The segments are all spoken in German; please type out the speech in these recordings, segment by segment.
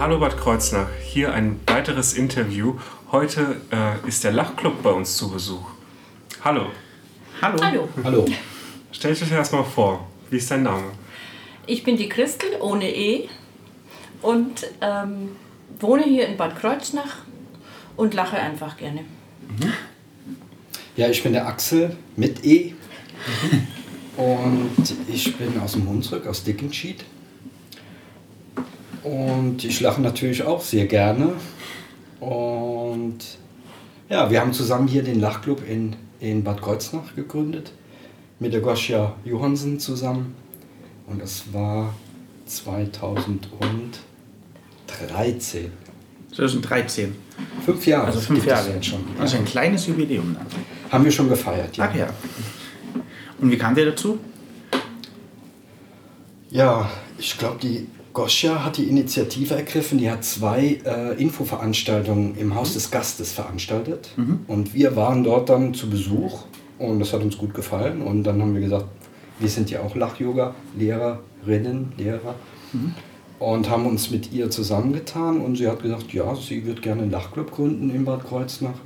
Hallo Bad Kreuznach, hier ein weiteres Interview. Heute äh, ist der Lachclub bei uns zu Besuch. Hallo. Hallo. Hallo, Hallo. Stell dich erstmal vor. Wie ist dein Name? ich bin die Christel ohne E und ähm, wohne hier in Bad Kreuznach und lache einfach gerne. Ja, ich bin der Axel mit E. Und ich bin aus dem Hunsrück, aus Dickenschied. Und ich lache natürlich auch sehr gerne. Und ja, wir haben zusammen hier den Lachclub in, in Bad Kreuznach gegründet. Mit der Goscha Johansen zusammen. Und das war 2013. 2013. Fünf Jahre. Also fünf Jahre jetzt schon. Also ein kleines Jubiläum dann. Haben wir schon gefeiert, ja. Ach ja. Und wie kam der dazu? Ja, ich glaube, die Goscha hat die Initiative ergriffen. Die hat zwei äh, Infoveranstaltungen im Haus des Gastes veranstaltet. Und wir waren dort dann zu Besuch und das hat uns gut gefallen. Und dann haben wir gesagt, wir sind ja auch Lach-Yoga-Lehrerinnen, Lehrer. Und haben uns mit ihr zusammengetan und sie hat gesagt, ja, sie wird gerne einen Lachclub gründen in Bad Kreuznach.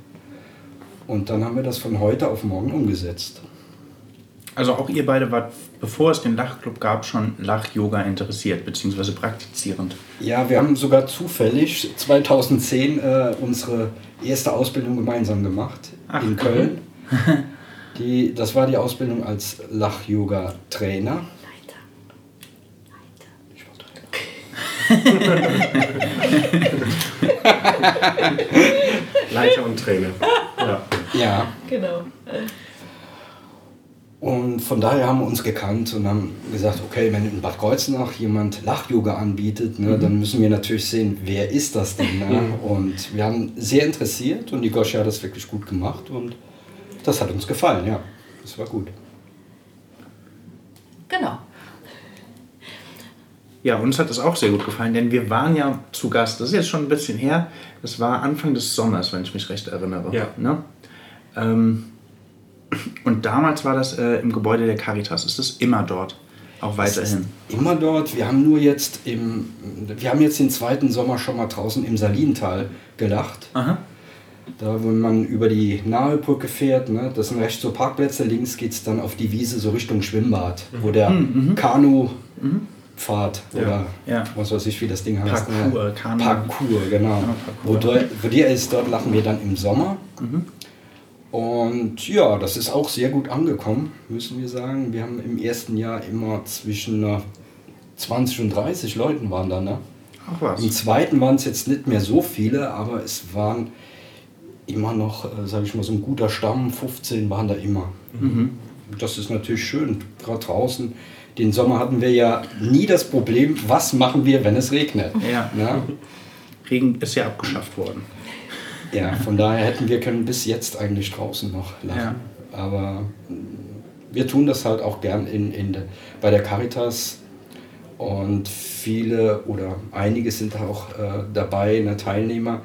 Und dann haben wir das von heute auf morgen umgesetzt. Also auch ihr beide wart, bevor es den Lachclub gab, schon Lach-Yoga interessiert, beziehungsweise praktizierend. Ja, wir haben sogar zufällig 2010 äh, unsere erste Ausbildung gemeinsam gemacht Ach, in Köln. Die, das war die Ausbildung als Lach-Yoga-Trainer. Leiter. Ich war Trainer. Leiter und Trainer. Ja. Ja, Genau. Und von daher haben wir uns gekannt und haben gesagt, okay, wenn in Bad Kreuznach jemand Lach-Yoga anbietet, ne, dann müssen wir natürlich sehen, wer ist das denn. Ne? Und wir haben sehr interessiert und die Goscha hat das wirklich gut gemacht und das hat uns gefallen, ja. Das war gut. Genau. Ja, uns hat es auch sehr gut gefallen, denn wir waren ja zu Gast. Das ist jetzt schon ein bisschen her. Das war Anfang des Sommers, wenn ich mich recht erinnere. Ja. Ne? Ähm, und damals war das äh, im Gebäude der Caritas. Ist das immer dort? Auch weiterhin. Immer dort. Wir haben nur jetzt im, wir haben jetzt den zweiten Sommer schon mal draußen im Salintal gelacht. Aha. Da, wo man über die Nahebrücke fährt, ne, das sind rechts so Parkplätze, links geht es dann auf die Wiese so Richtung Schwimmbad, wo der Kanu-Pfad oder Ja. was weiß ich, wie das Ding heißt. Parkour, ne? Kanu. Parkour, genau. Ja, Wo, Parkour. dort, wo der ist, dort lachen wir dann im Sommer. Und ja, das ist auch sehr gut angekommen, müssen wir sagen. Wir haben im ersten Jahr immer zwischen äh, 20 und 30 Leuten waren da, ne? Ach was. Im zweiten waren es jetzt nicht mehr so viele, aber es waren immer noch, äh, sage ich mal, so ein guter Stamm, 15 waren da immer. Das ist natürlich schön, gerade draußen. Den Sommer hatten wir ja nie das Problem, was machen wir, wenn es regnet. Ja. Ja, Regen ist ja abgeschafft worden. Ja von daher hätten wir können bis jetzt eigentlich draußen noch lachen. Aber mm, wir tun das halt auch gern in, in de, bei der Caritas und viele oder einige sind auch äh, dabei, ne, Teilnehmer.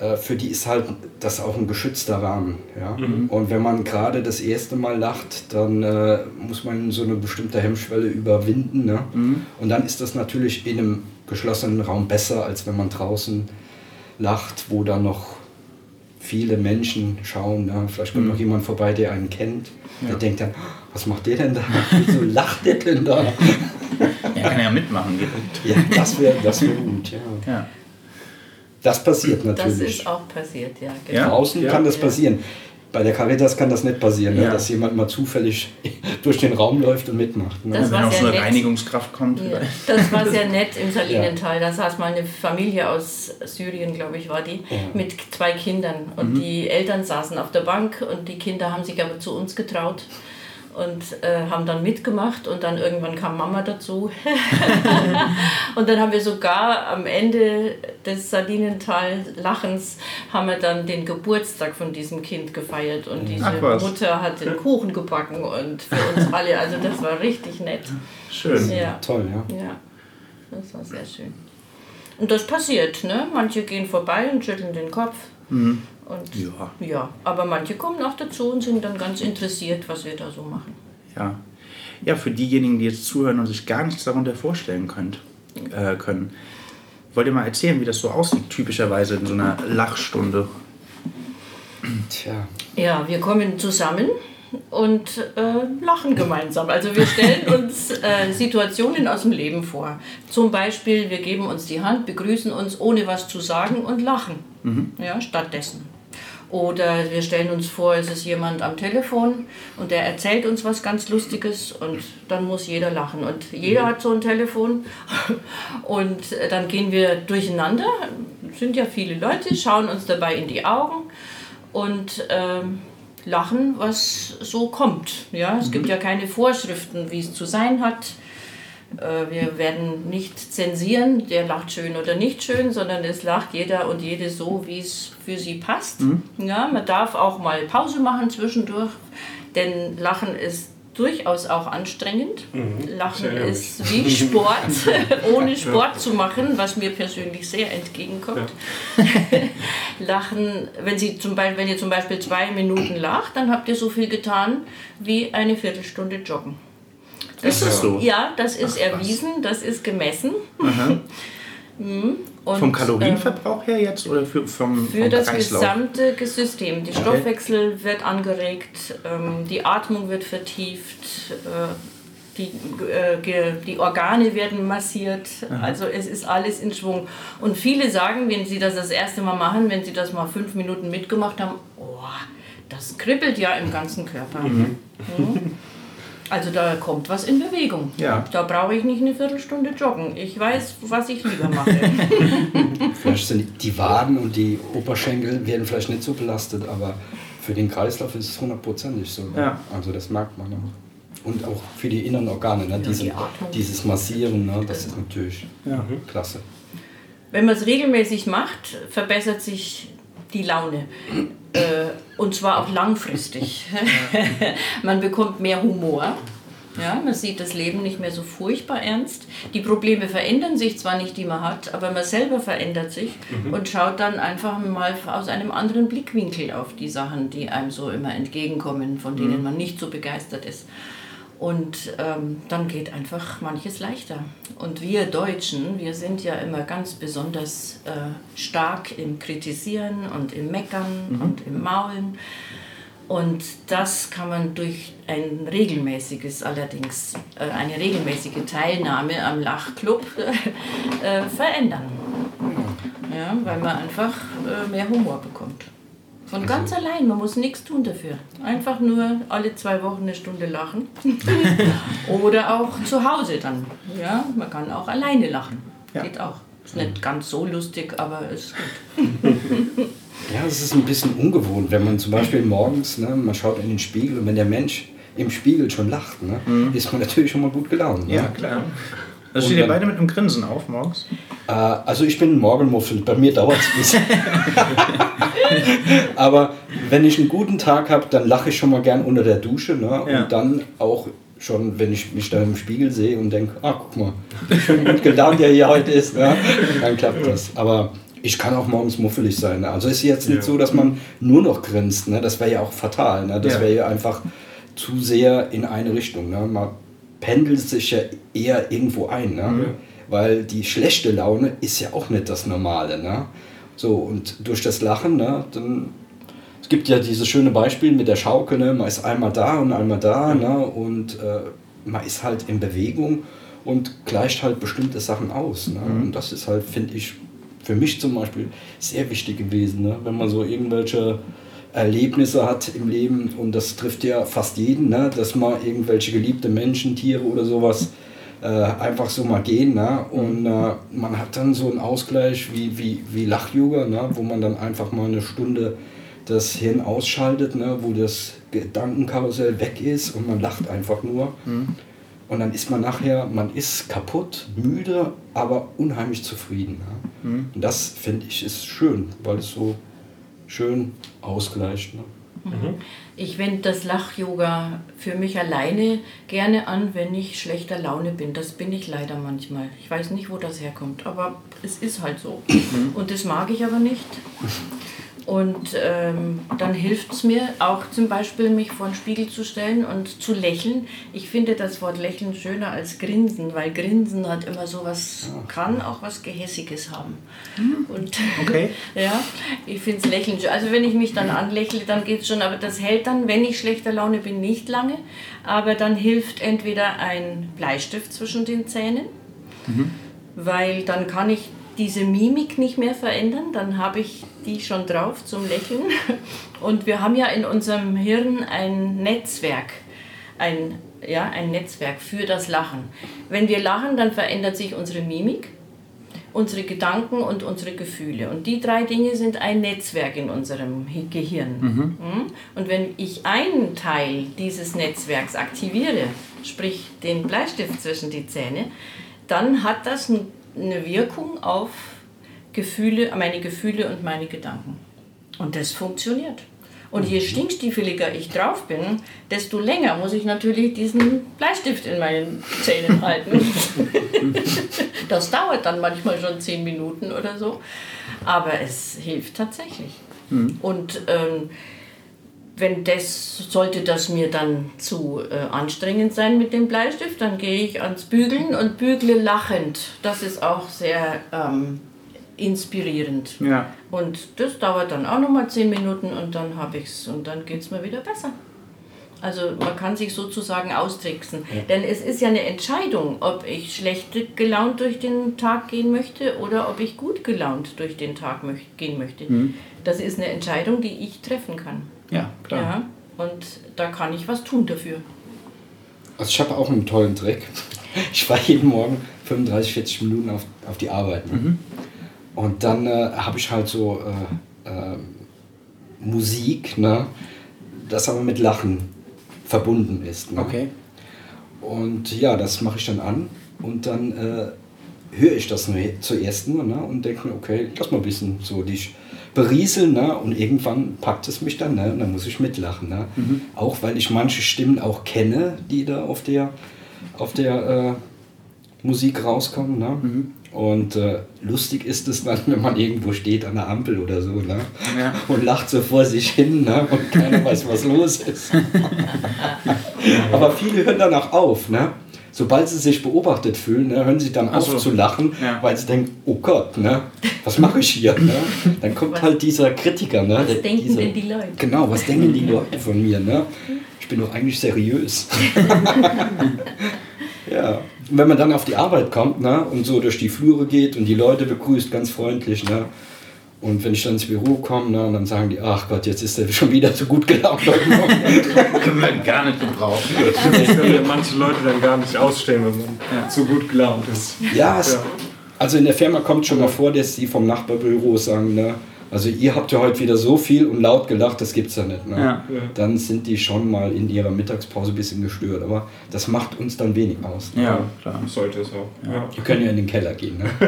Äh, für die ist halt das auch ein geschützter Rahmen. Ja? Und wenn man gerade das erste Mal lacht, dann äh, muss man so eine bestimmte Hemmschwelle überwinden. Ne? Und dann ist das natürlich in einem geschlossenen Raum besser, als wenn man draußen lacht, wo dann noch viele Menschen schauen. Ne? Vielleicht kommt noch jemand vorbei, der einen kennt. Der denkt dann, was macht der denn da? Wieso lacht der denn da? Er kann ja mitmachen ja, das wäre das wär gut. Ja. Ja. Das passiert Das natürlich. ist auch passiert, ja. Genau. Ja? Draußen Ja. kann das Ja. passieren. Bei der Caritas kann das nicht passieren, ne? Ja. dass jemand mal zufällig durch den Raum läuft und mitmacht. Ne? Das Wenn war auch sehr so eine nett. Reinigungskraft kommt. Ja, das war sehr nett im Salinental. Da saß mal eine Familie aus Syrien, glaube ich, war die, mit zwei Kindern. Und die Eltern saßen auf der Bank und die Kinder haben sich aber zu uns getraut und äh, haben dann mitgemacht. Und dann irgendwann kam Mama dazu. und dann haben wir sogar am Ende des Salinental-Lachens haben wir dann den Geburtstag von diesem Kind gefeiert. Und diese Ach was. Mutter hat den Kuchen gebacken und für uns alle. Also das war richtig nett. Schön. Ja. Toll, ja. Ja, das war sehr schön. Und das passiert, ne? Manche gehen vorbei und schütteln den Kopf. Und Ja. ja, aber manche kommen auch dazu und sind dann ganz interessiert, was wir da so machen. Ja. ja, für diejenigen, die jetzt zuhören und sich gar nichts darunter vorstellen könnt, äh, können. Wollt ihr mal erzählen, wie das so aussieht, typischerweise in so einer Lachstunde? Tja. Ja, wir kommen zusammen und äh, lachen gemeinsam. Also wir stellen uns äh, Situationen aus dem Leben vor. Zum Beispiel, wir geben uns die Hand, begrüßen uns ohne was zu sagen und lachen. Mhm. Ja, stattdessen. Oder wir stellen uns vor, es ist jemand am Telefon und der erzählt uns was ganz Lustiges und dann muss jeder lachen. Und jeder mhm. hat so ein Telefon und dann gehen wir durcheinander. Es sind ja viele Leute, schauen uns dabei in die Augen und ähm, lachen, was so kommt. Ja? Es mhm. gibt ja keine Vorschriften, wie es zu sein hat. Äh, wir werden nicht zensieren, der lacht schön oder nicht schön, sondern es lacht jeder und jede so, wie es für sie passt. Mhm. Ja, man darf auch mal Pause machen zwischendurch, denn Lachen ist durchaus auch anstrengend. Mhm. Lachen ist wie Sport, ohne Sport zu machen, was mir persönlich sehr entgegenkommt. Ja. Lachen, wenn, Sie zum Beispiel, wenn ihr zum Beispiel zwei Minuten lacht, dann habt ihr so viel getan wie eine Viertelstunde joggen. Das ist das so? Ja, das ist Ach, erwiesen, das ist gemessen. Mhm. Und, vom Kalorienverbrauch her jetzt oder für, vom, für vom das Kreislauf? gesamte System. Der okay. Stoffwechsel wird angeregt, ähm, die Atmung wird vertieft, äh, die, äh, die Organe werden massiert. Aha. Also es ist alles in Schwung. Und viele sagen, wenn sie das das erste Mal machen, wenn sie das mal fünf Minuten mitgemacht haben, oh, das kribbelt ja im ganzen Körper. Mhm. Mhm. Also da kommt was in Bewegung. Ja. Da brauche ich nicht eine Viertelstunde joggen. Ich weiß, was ich lieber mache. vielleicht sind die Waden und die Oberschenkel werden vielleicht nicht so belastet, aber für den Kreislauf ist es hundertprozentig so. Ja. Also das merkt man auch. Und auch für die inneren Organe, ne? Diese, die dieses Massieren, ne? das ist natürlich ja. klasse. Wenn man es regelmäßig macht, verbessert sich die Laune. Äh, und zwar auch langfristig. man bekommt mehr Humor. Ja, man sieht das Leben nicht mehr so furchtbar ernst. Die Probleme verändern sich zwar nicht, die man hat, aber man selber verändert sich mhm. und schaut dann einfach mal aus einem anderen Blickwinkel auf die Sachen, die einem so immer entgegenkommen, von denen mhm. man nicht so begeistert ist. Und ähm, dann geht einfach manches leichter. Und wir Deutschen, wir sind ja immer ganz besonders äh, stark im Kritisieren und im Meckern mhm. und im Maulen. Und das kann man durch ein regelmäßiges, allerdings äh, eine regelmäßige Teilnahme am Lachclub äh, verändern. Ja, weil man einfach äh, mehr Humor bekommt. Von also ganz allein, man muss nichts tun dafür. Einfach nur alle zwei Wochen eine Stunde lachen. Oder auch zu Hause dann. Ja, man kann auch alleine lachen. Ja. Geht auch. Ist nicht ganz so lustig, aber ist gut. ja, es ist ein bisschen ungewohnt, wenn man zum Beispiel morgens, ne, man schaut in den Spiegel und wenn der Mensch im Spiegel schon lacht, ne, mhm. ist man natürlich schon mal gut gelaunt. Ne? Ja, klar. Also steht ihr beide mit einem Grinsen auf morgens? Äh, also ich bin ein Morgenmuffel, bei mir dauert es ein bisschen. Aber wenn ich einen guten Tag habe, dann lache ich schon mal gern unter der Dusche. Ne? Ja. Und dann auch schon, wenn ich mich da im Spiegel sehe und denke, ah, guck mal, schön gut gelaunt der hier heute ist, ne? dann klappt das. Aber ich kann auch morgens muffelig sein. Ne? Also ist jetzt nicht ja. so, dass man nur noch grinst. Ne? Das wäre ja auch fatal. Ne? Das ja. wäre ja einfach zu sehr in eine Richtung. Ne? Man pendelt sich ja eher irgendwo ein. Ne? Ja. Weil die schlechte Laune ist ja auch nicht das Normale. Ne? So, und durch das Lachen, ne, dann. Es gibt ja dieses schöne Beispiel mit der Schaukel, ne? man ist einmal da und einmal da mhm. ne? und äh, man ist halt in Bewegung und gleicht halt bestimmte Sachen aus. Ne? Mhm. Und das ist halt, finde ich, für mich zum Beispiel sehr wichtig gewesen, ne? wenn man so irgendwelche Erlebnisse hat im Leben und das trifft ja fast jeden, ne? dass man irgendwelche geliebte Menschen, Tiere oder sowas äh, einfach so mal gehen. Ne? Und äh, man hat dann so einen Ausgleich wie, wie, wie Lach-Yoga, ne? wo man dann einfach mal eine Stunde das Hirn ausschaltet, ne? wo das Gedankenkarussell weg ist und man lacht einfach nur. Mhm. Und dann ist man nachher, man ist kaputt, müde, aber unheimlich zufrieden. Ne? Mhm. Und das finde ich ist schön, weil es so schön ausgleicht. Ne? Mhm. Ich wende das Lach-Yoga für mich alleine gerne an, wenn ich schlechter Laune bin. Das bin ich leider manchmal. Ich weiß nicht, wo das herkommt, aber es ist halt so. Mhm. Und das mag ich aber nicht. Und ähm, dann hilft es mir auch zum Beispiel, mich vor den Spiegel zu stellen und zu lächeln. Ich finde das Wort lächeln schöner als grinsen, weil grinsen hat immer so was, kann auch was Gehässiges haben. Und Okay. ja, ich finde es lächeln schön. Also wenn ich mich dann anlächle, dann geht es schon, aber das hält dann, wenn ich schlechter Laune bin, nicht lange. Aber dann hilft entweder ein Bleistift zwischen den Zähnen, weil dann kann ich diese Mimik nicht mehr verändern, dann habe ich die schon drauf zum Lächeln. Und wir haben ja in unserem Hirn ein Netzwerk, ein, ja, ein Netzwerk für das Lachen. Wenn wir lachen, dann verändert sich unsere Mimik, unsere Gedanken und unsere Gefühle. Und die drei Dinge sind ein Netzwerk in unserem Hi- Gehirn. Mhm. Und wenn ich einen Teil dieses Netzwerks aktiviere, sprich den Bleistift zwischen die Zähne, dann hat das n- eine Wirkung auf Gefühle, meine Gefühle und meine Gedanken. Und das funktioniert. Und je stinkstiefeliger ich drauf bin, desto länger muss ich natürlich diesen Bleistift in meinen Zähnen halten. das dauert dann manchmal schon zehn Minuten oder so. Aber es hilft tatsächlich. Und ähm, wenn das, sollte das mir dann zu äh, anstrengend sein mit dem Bleistift, dann gehe ich ans Bügeln und bügle lachend. Das ist auch sehr ähm, inspirierend. Ja. Und das dauert dann auch nochmal zehn Minuten und dann habe ich's und dann geht es mir wieder besser. Also man kann sich sozusagen austricksen. Denn es ist ja eine Entscheidung, ob ich schlecht gelaunt durch den Tag gehen möchte oder ob ich gut gelaunt durch den Tag möch gehen möchte. Das ist eine Entscheidung, die ich treffen kann. Ja, klar. Ja, und da kann ich was tun dafür. Also ich habe auch einen tollen Trick. Ich fahre jeden Morgen 35, 40 Minuten auf, auf die Arbeit. Ne? Und dann äh, habe ich halt so äh, äh, Musik, ne? das aber mit Lachen verbunden ist. Ne? Okay. Und ja, das mache ich dann an und dann äh, höre ich das nur, zuerst nur ne? und denke mir, okay, lass mal ein bisschen so dich berieseln ne? und irgendwann packt es mich dann ne? und dann muss ich mitlachen. Ne? Auch weil ich manche Stimmen auch kenne, die da auf der, auf der äh, Musik rauskommen. Ne? Und äh, lustig ist es dann, wenn man irgendwo steht an der Ampel oder so ne? Ja. und lacht so vor sich hin ne? und keiner weiß, was los ist. Aber viele hören dann auch auf. Ne? Sobald sie sich beobachtet fühlen, ne, hören sie dann Ach auf so. zu lachen, Ja. weil sie denken, oh Gott, ne? was mache ich hier? Ne? Dann kommt Was- halt dieser Kritiker. Ne? Was der- denken dieser, denn die Leute? Genau, was denken die Leute von mir? Ne? Ich bin doch eigentlich seriös. ja. Und wenn man dann auf die Arbeit kommt ne, und so durch die Flure geht und die Leute begrüßt ganz freundlich, ne, und wenn ich dann ins Büro komme, ne, und dann sagen die, ach Gott, jetzt ist er schon wieder so gut gelaunt Morgen. Können wir gar nicht gebrauchen. Das können manche Leute dann gar nicht ausstehen, wenn man Ja. zu gut gelaunt ist. Ja, es, Ja. also in der Firma kommt schon mal vor, dass die vom Nachbarbüro sagen, ne, also ihr habt ja heute wieder so viel und laut gelacht, das gibt's ja nicht. Ne? Ja. Dann sind die schon mal in ihrer Mittagspause ein bisschen gestört, aber das macht uns dann wenig aus. Ne? Ja, klar. Sollte es auch. Ja. Die können ja in den Keller gehen, ne?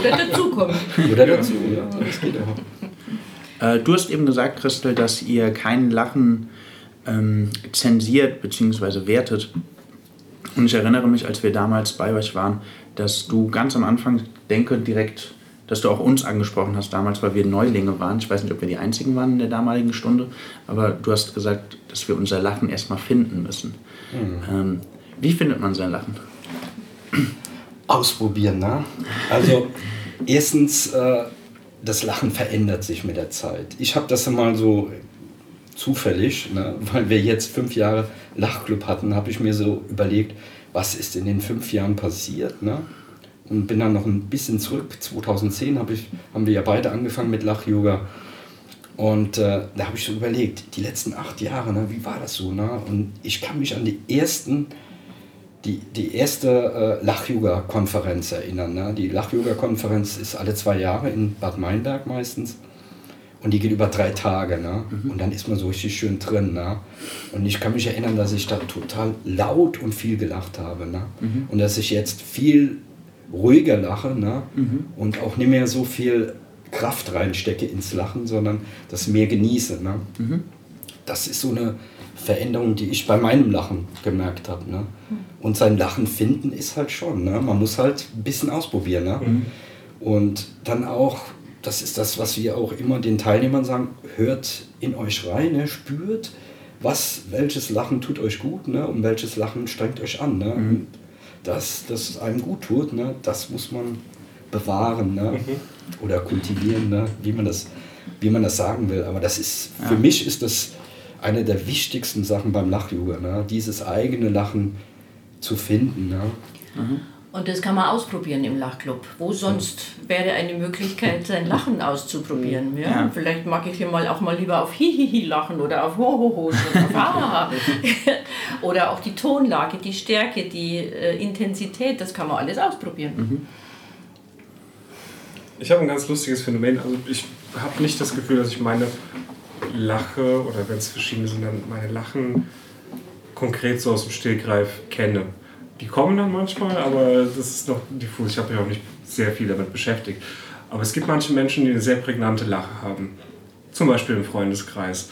Oder dazukommen. Oder dazu, ja, das geht auch. Äh, du hast eben gesagt, Christel, dass ihr kein Lachen ähm, zensiert bzw. wertet. Und ich erinnere mich, als wir damals bei euch waren, dass du ganz am Anfang, denke direkt, dass du auch uns angesprochen hast damals, weil wir Neulinge waren. Ich weiß nicht, ob wir die Einzigen waren in der damaligen Stunde, aber du hast gesagt, dass wir unser Lachen erstmal finden müssen. Ähm, wie findet man sein Lachen? Ausprobieren, ne? Also, erstens, äh, das Lachen verändert sich mit der Zeit. Ich habe das mal so zufällig, ne, weil wir jetzt fünf Jahre Lachclub hatten, habe ich mir so überlegt, was ist in den fünf Jahren passiert. Ne? Und bin dann noch ein bisschen zurück. 2010 hab ich, haben wir ja beide angefangen mit Lach-Yoga. Und äh, da habe ich so überlegt, die letzten acht Jahre, ne, wie war das so? Ne? Und ich kann mich an die ersten die, die erste äh, Lach-Yoga-Konferenz erinnern. Ne? Die Lach-Yoga-Konferenz ist alle zwei Jahre in Bad Meinberg meistens. Und die geht über drei Tage. Ne? Und dann ist man so richtig schön drin. Ne? Und ich kann mich erinnern, dass ich da total laut und viel gelacht habe. Ne? Und dass ich jetzt viel ruhiger lache ne? und auch nicht mehr so viel Kraft reinstecke ins Lachen, sondern das mehr genieße. Ne? Das ist so eine Veränderung, die ich bei meinem Lachen gemerkt habe. Ne? Und sein Lachen finden ist halt schon. Ne? Man muss halt ein bisschen ausprobieren. Ne? Und dann auch das ist das, was wir auch immer den Teilnehmern sagen, hört in euch rein, ne? spürt, was, welches Lachen tut euch gut ne? und welches Lachen strengt euch an. Ne? Mhm. Das, das einem gut tut, ne? das muss man bewahren ne? Mhm. oder kultivieren, ne? wie, man das, wie man das sagen will. Aber das ist, ja. für mich ist das eine der wichtigsten Sachen beim Lach-Yoga, ne? dieses eigene Lachen zu finden. Ne? Mhm. Und das kann man ausprobieren im Lachclub. Wo sonst wäre eine Möglichkeit, sein Lachen auszuprobieren? Ja? ja. Vielleicht mag ich hier mal auch mal lieber auf Hihihi lachen oder auf Hohoho oder oder auch die Tonlage, die Stärke, die äh, Intensität, das kann man alles ausprobieren. Mhm. Ich habe ein ganz lustiges Phänomen. Also ich habe nicht das Gefühl, dass ich meine Lache oder wenn es verschiedene sind, dann meine Lachen konkret so aus dem Stegreif kenne. Die kommen dann manchmal, aber das ist noch diffus. Ich habe mich auch nicht sehr viel damit beschäftigt. Aber es gibt manche Menschen, die eine sehr prägnante Lache haben. Zum Beispiel im Freundeskreis.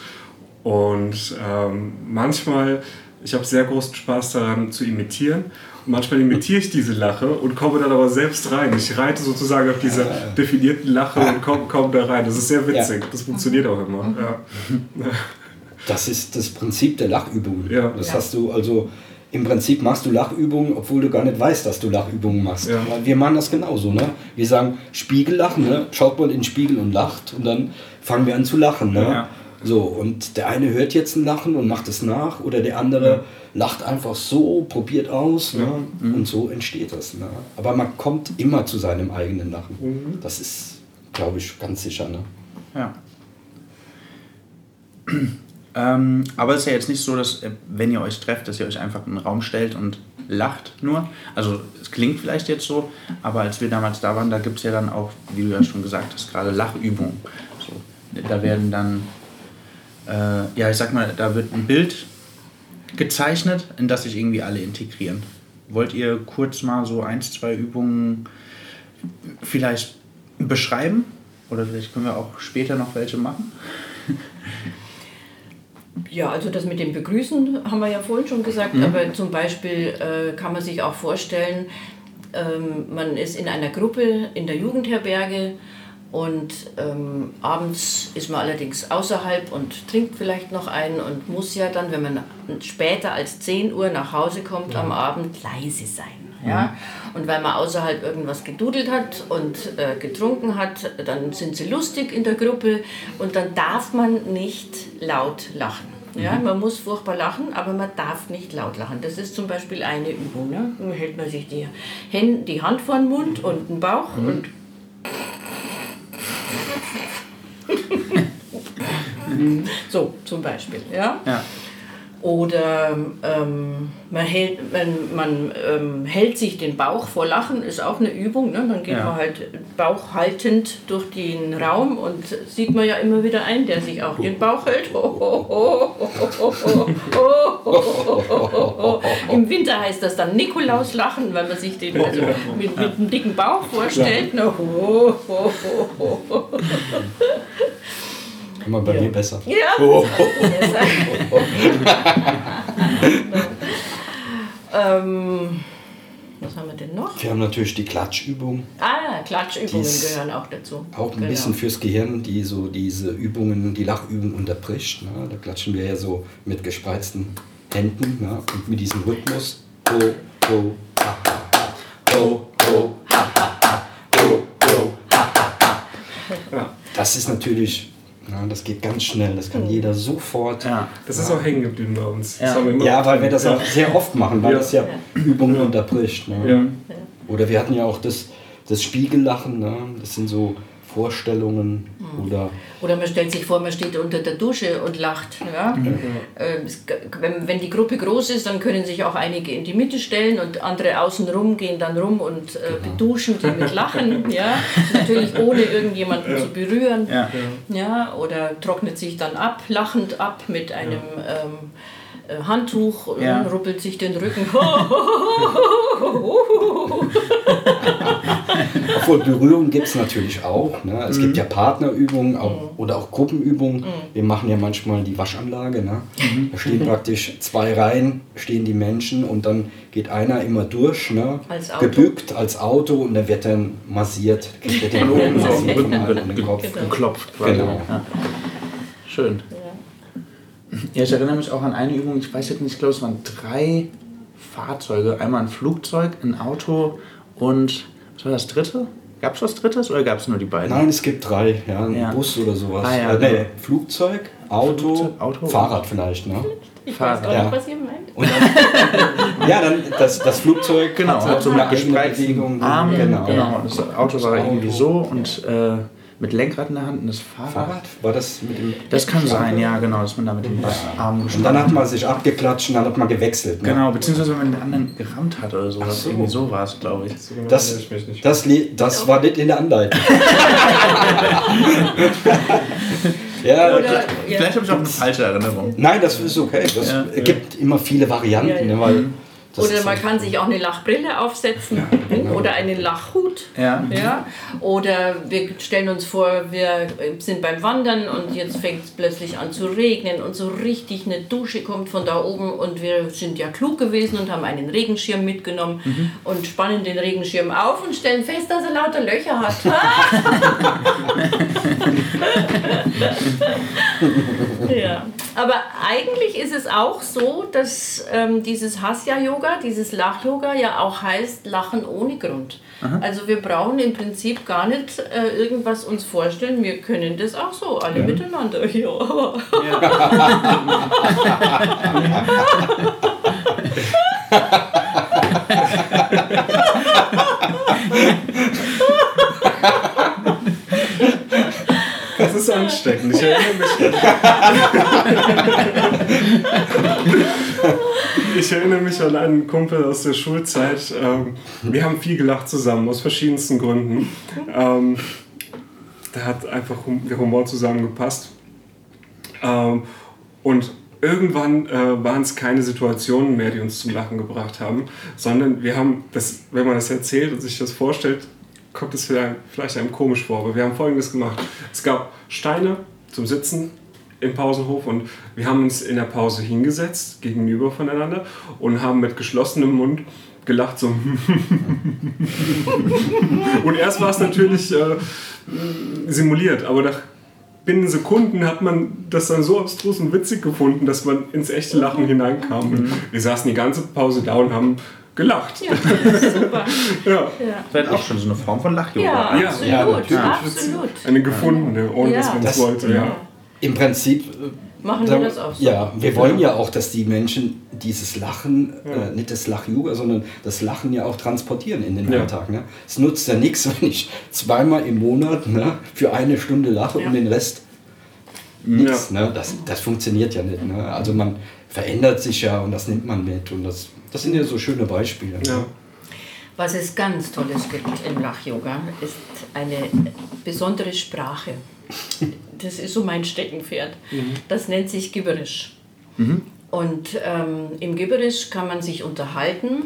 Und ähm, manchmal, ich habe sehr großen Spaß daran zu imitieren. Und manchmal imitiere ich diese Lache und komme dann aber selbst rein. Ich reite sozusagen auf diese definierten Lache und komme komm da rein. Das ist sehr witzig. Das funktioniert auch immer. Ja. Das ist das Prinzip der Lachübungen. Ja. Das hast du also im Prinzip machst du Lachübungen, obwohl du gar nicht weißt, dass du Lachübungen machst. Ja. Wir machen das genauso. Ne? Wir sagen Spiegellachen, ne? schaut mal in den Spiegel und lacht und dann fangen wir an zu lachen. Ne? Ja. So, und der eine hört jetzt ein Lachen und macht es nach oder der andere ja. lacht einfach so, probiert aus ne? Mhm. und so entsteht das. Ne? Aber man kommt immer zu seinem eigenen Lachen. Mhm. Das ist, glaube ich, ganz sicher. Ne? Ja. Ähm, aber es ist ja jetzt nicht so, dass, äh, wenn ihr euch trefft, dass ihr euch einfach in den Raum stellt und lacht nur. Also es klingt vielleicht jetzt so, aber als wir damals da waren, da gibt es ja dann auch, wie du ja schon gesagt hast, gerade Lachübungen. So, da werden dann, äh, ja, ich sag mal, da wird ein Bild gezeichnet, in das sich irgendwie alle integrieren. Wollt ihr kurz mal so eins, zwei Übungen vielleicht beschreiben? Oder vielleicht können wir auch später noch welche machen? Ja, also das mit dem Begrüßen haben wir ja vorhin schon gesagt, mhm. aber zum Beispiel äh, kann man sich auch vorstellen, ähm, man ist in einer Gruppe in der Jugendherberge und ähm, abends ist man allerdings außerhalb und trinkt vielleicht noch einen und muss ja dann, wenn man später als 10 Uhr nach Hause kommt, ja. am Abend leise sein. Ja? Mhm. Und weil man außerhalb irgendwas gedudelt hat und äh, getrunken hat, dann sind sie lustig in der Gruppe und dann darf man nicht laut lachen. Ja, mhm. man muss furchtbar lachen, aber man darf nicht laut lachen. Das ist zum Beispiel eine Übung. Ne? Dann hält man sich die, Hand, die Hand vor den Mund und den Bauch mhm. und so zum Beispiel. Ja? ja. Oder ähm, man, hält, man, man ähm, hält sich den Bauch vor Lachen, ist auch eine Übung. Ne? Dann geht ja. man halt bauchhaltend durch den Raum und sieht man ja immer wieder ein, der sich auch den Bauch hält. Im Winter heißt das dann Nikolaus lachen, weil man sich den also mit, mit einem dicken Bauch vorstellt. Ne? Immer bei ja. mir besser. Ja. Oh. ähm, was haben wir denn noch? Wir haben natürlich die Klatschübung. Ah, Klatschübungen gehören auch dazu. Auch ein genau. bisschen fürs Gehirn, die so diese Übungen, die Lachübungen unterbricht. Ne? Da klatschen wir ja so mit gespreizten Händen ne? und mit diesem Rhythmus. Oh, oh, ha, ha, ha. Oh, oh, ha, ha, ha. Oh, oh, ha, ha, ha. Das ist natürlich ja, das geht ganz schnell, das kann mhm. jeder sofort. Ja. Das ist auch hängen geblieben bei uns. Ja, ja weil wir das auch sehr oft machen, weil das ja, Übungen unterbricht. Ne? Oder wir hatten ja auch das, das Spiegellachen, ne? das sind so Vorstellungen mhm. oder. Oder man stellt sich vor, man steht unter der Dusche und lacht. Ja? Mhm. Ähm, wenn, wenn die Gruppe groß ist, dann können sich auch einige in die Mitte stellen und andere außenrum gehen dann rum und äh, genau. beduschen die mit Lachen. ja? Natürlich ohne irgendjemanden ja. zu berühren. Ja. Ja? Oder trocknet sich dann ab, lachend ab mit einem. Ähm, äh, Handtuch, ja. ruppelt sich den Rücken. Obwohl Berührung gibt es natürlich auch. Ne? Es mhm. gibt ja Partnerübungen auch, mhm. oder auch Gruppenübungen. Mhm. Wir machen ja manchmal die Waschanlage. Ne? Mhm. Da stehen praktisch zwei Reihen, stehen die Menschen und dann geht einer immer durch, ne? als gebückt als Auto und dann wird dann massiert. Wird dann oben so auf den Rücken wird den Kopf genau. geklopft. Quasi. Genau. Ja. Schön. Ja, ich erinnere mich auch an eine Übung, ich weiß jetzt nicht, ich glaube, es waren drei Fahrzeuge. Einmal ein Flugzeug, ein Auto und was war das dritte? Gab es was Drittes oder gab es nur die beiden? Nein, es gibt drei. Ja, ein ja. Bus oder sowas. Ah, ja, äh, nee, genau. Flugzeug, Auto, Flugzeug, Auto Fahrrad vielleicht. Ne? Ich Fahrrad. weiß gar nicht, was ihr meint. Und dann, ja, dann das, das Flugzeug genau, hat so eine Bewegung. Arm, genau. genau. Das Auto war irgendwie so und äh, mit Lenkrad in der Hand und das Fahrrad. Fahrrad? War das mit dem. Das kann sein, ja, genau, dass man da mit dem Arm Und dann hat man sich abgeklatscht und dann hat man gewechselt. Ne? Genau, beziehungsweise wenn man den anderen gerammt hat oder sowas. So. Irgendwie so war es, glaube ich. So das, das, das war nicht in der Anleitung. ja, oder, vielleicht habe ich auch eine falsche Erinnerung. Nein, das ist okay. Es ja. gibt immer viele Varianten, ja, ja. Ne, weil mhm. Das oder man kann sich auch eine Lachbrille aufsetzen ja, genau. oder einen Lachhut. Ja. Ja? Oder wir stellen uns vor, wir sind beim Wandern und jetzt fängt es plötzlich an zu regnen und so richtig eine Dusche kommt von da oben und wir sind ja klug gewesen und haben einen Regenschirm mitgenommen mhm. und spannen den Regenschirm auf und stellen fest, dass er lauter Löcher hat. ja. Aber eigentlich ist es auch so, dass ähm, dieses Hasya-Yoga, dieses Lach-Yoga ja auch heißt Lachen ohne Grund. Aha. Also wir brauchen im Prinzip gar nicht äh, irgendwas uns vorstellen, wir können das auch so, alle ja. miteinander. Ja. Das ist ansteckend. Ich erinnere mich. ich erinnere mich an einen Kumpel aus der Schulzeit. Ähm, wir haben viel gelacht zusammen, aus verschiedensten Gründen. Ähm, da hat einfach der Humor zusammengepasst. Ähm, und irgendwann äh, waren es keine Situationen mehr, die uns zum Lachen gebracht haben, sondern wir haben, das, wenn man das erzählt und sich das vorstellt, kommt es vielleicht einem komisch vor. Aber wir haben Folgendes gemacht. Es gab Steine zum Sitzen im Pausenhof und wir haben uns in der Pause hingesetzt, gegenüber voneinander und haben mit geschlossenem Mund gelacht so und erst war es natürlich äh, simuliert, aber nach binnen Sekunden hat man das dann so abstrus und witzig gefunden, dass man ins echte Lachen hineinkam. Mhm. Wir saßen die ganze Pause da und haben gelacht. Ja, super. ja. ja. Das ist auch schon so eine Form von Lachyoga. Ja, absolut. Ja, natürlich. absolut. Eine gefundene, ohne dass man es wollte. Ja. Im Prinzip äh, machen wir das auch so. Ja, wir wollen ja auch, dass die Menschen dieses Lachen, ja. äh, nicht das Lach-Yoga, sondern das Lachen ja auch transportieren in den ja. Alltag. Ne? Es nutzt ja nichts, wenn ich zweimal im Monat ne, für eine Stunde lache ja. und den Rest nichts. Ne? Das, das funktioniert ja nicht. Ne? Also man verändert sich ja und das nimmt man mit und das das sind ja so schöne Beispiele. Ja. Was es ganz Tolles gibt im Lach-Yoga, ist eine besondere Sprache. Das ist so mein Steckenpferd. Mhm. Das nennt sich Gibberisch. Mhm. Und ähm, im Gibberisch kann man sich unterhalten.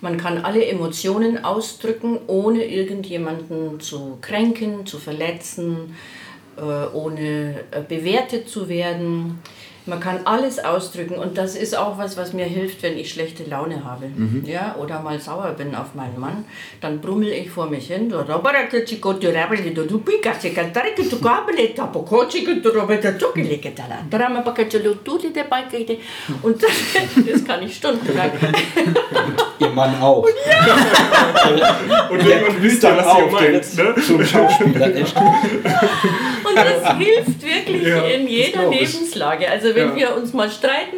Man kann alle Emotionen ausdrücken, ohne irgendjemanden zu kränken, zu verletzen, äh, ohne äh, bewertet zu werden. Man kann alles ausdrücken und das ist auch was, was mir hilft, wenn ich schlechte Laune habe. Mhm. Ja, oder mal sauer bin auf meinen Mann, dann brummel ich vor mich hin. Und das, das kann ich stundenlang. Ihr Mann auch. Und, ja. und irgendwann wisst ihr, was ihr meint. Ne? Zum Schauspieler, echt. Und das hilft wirklich ja, in jeder Lebenslage. Also wenn ja. wir uns mal streiten,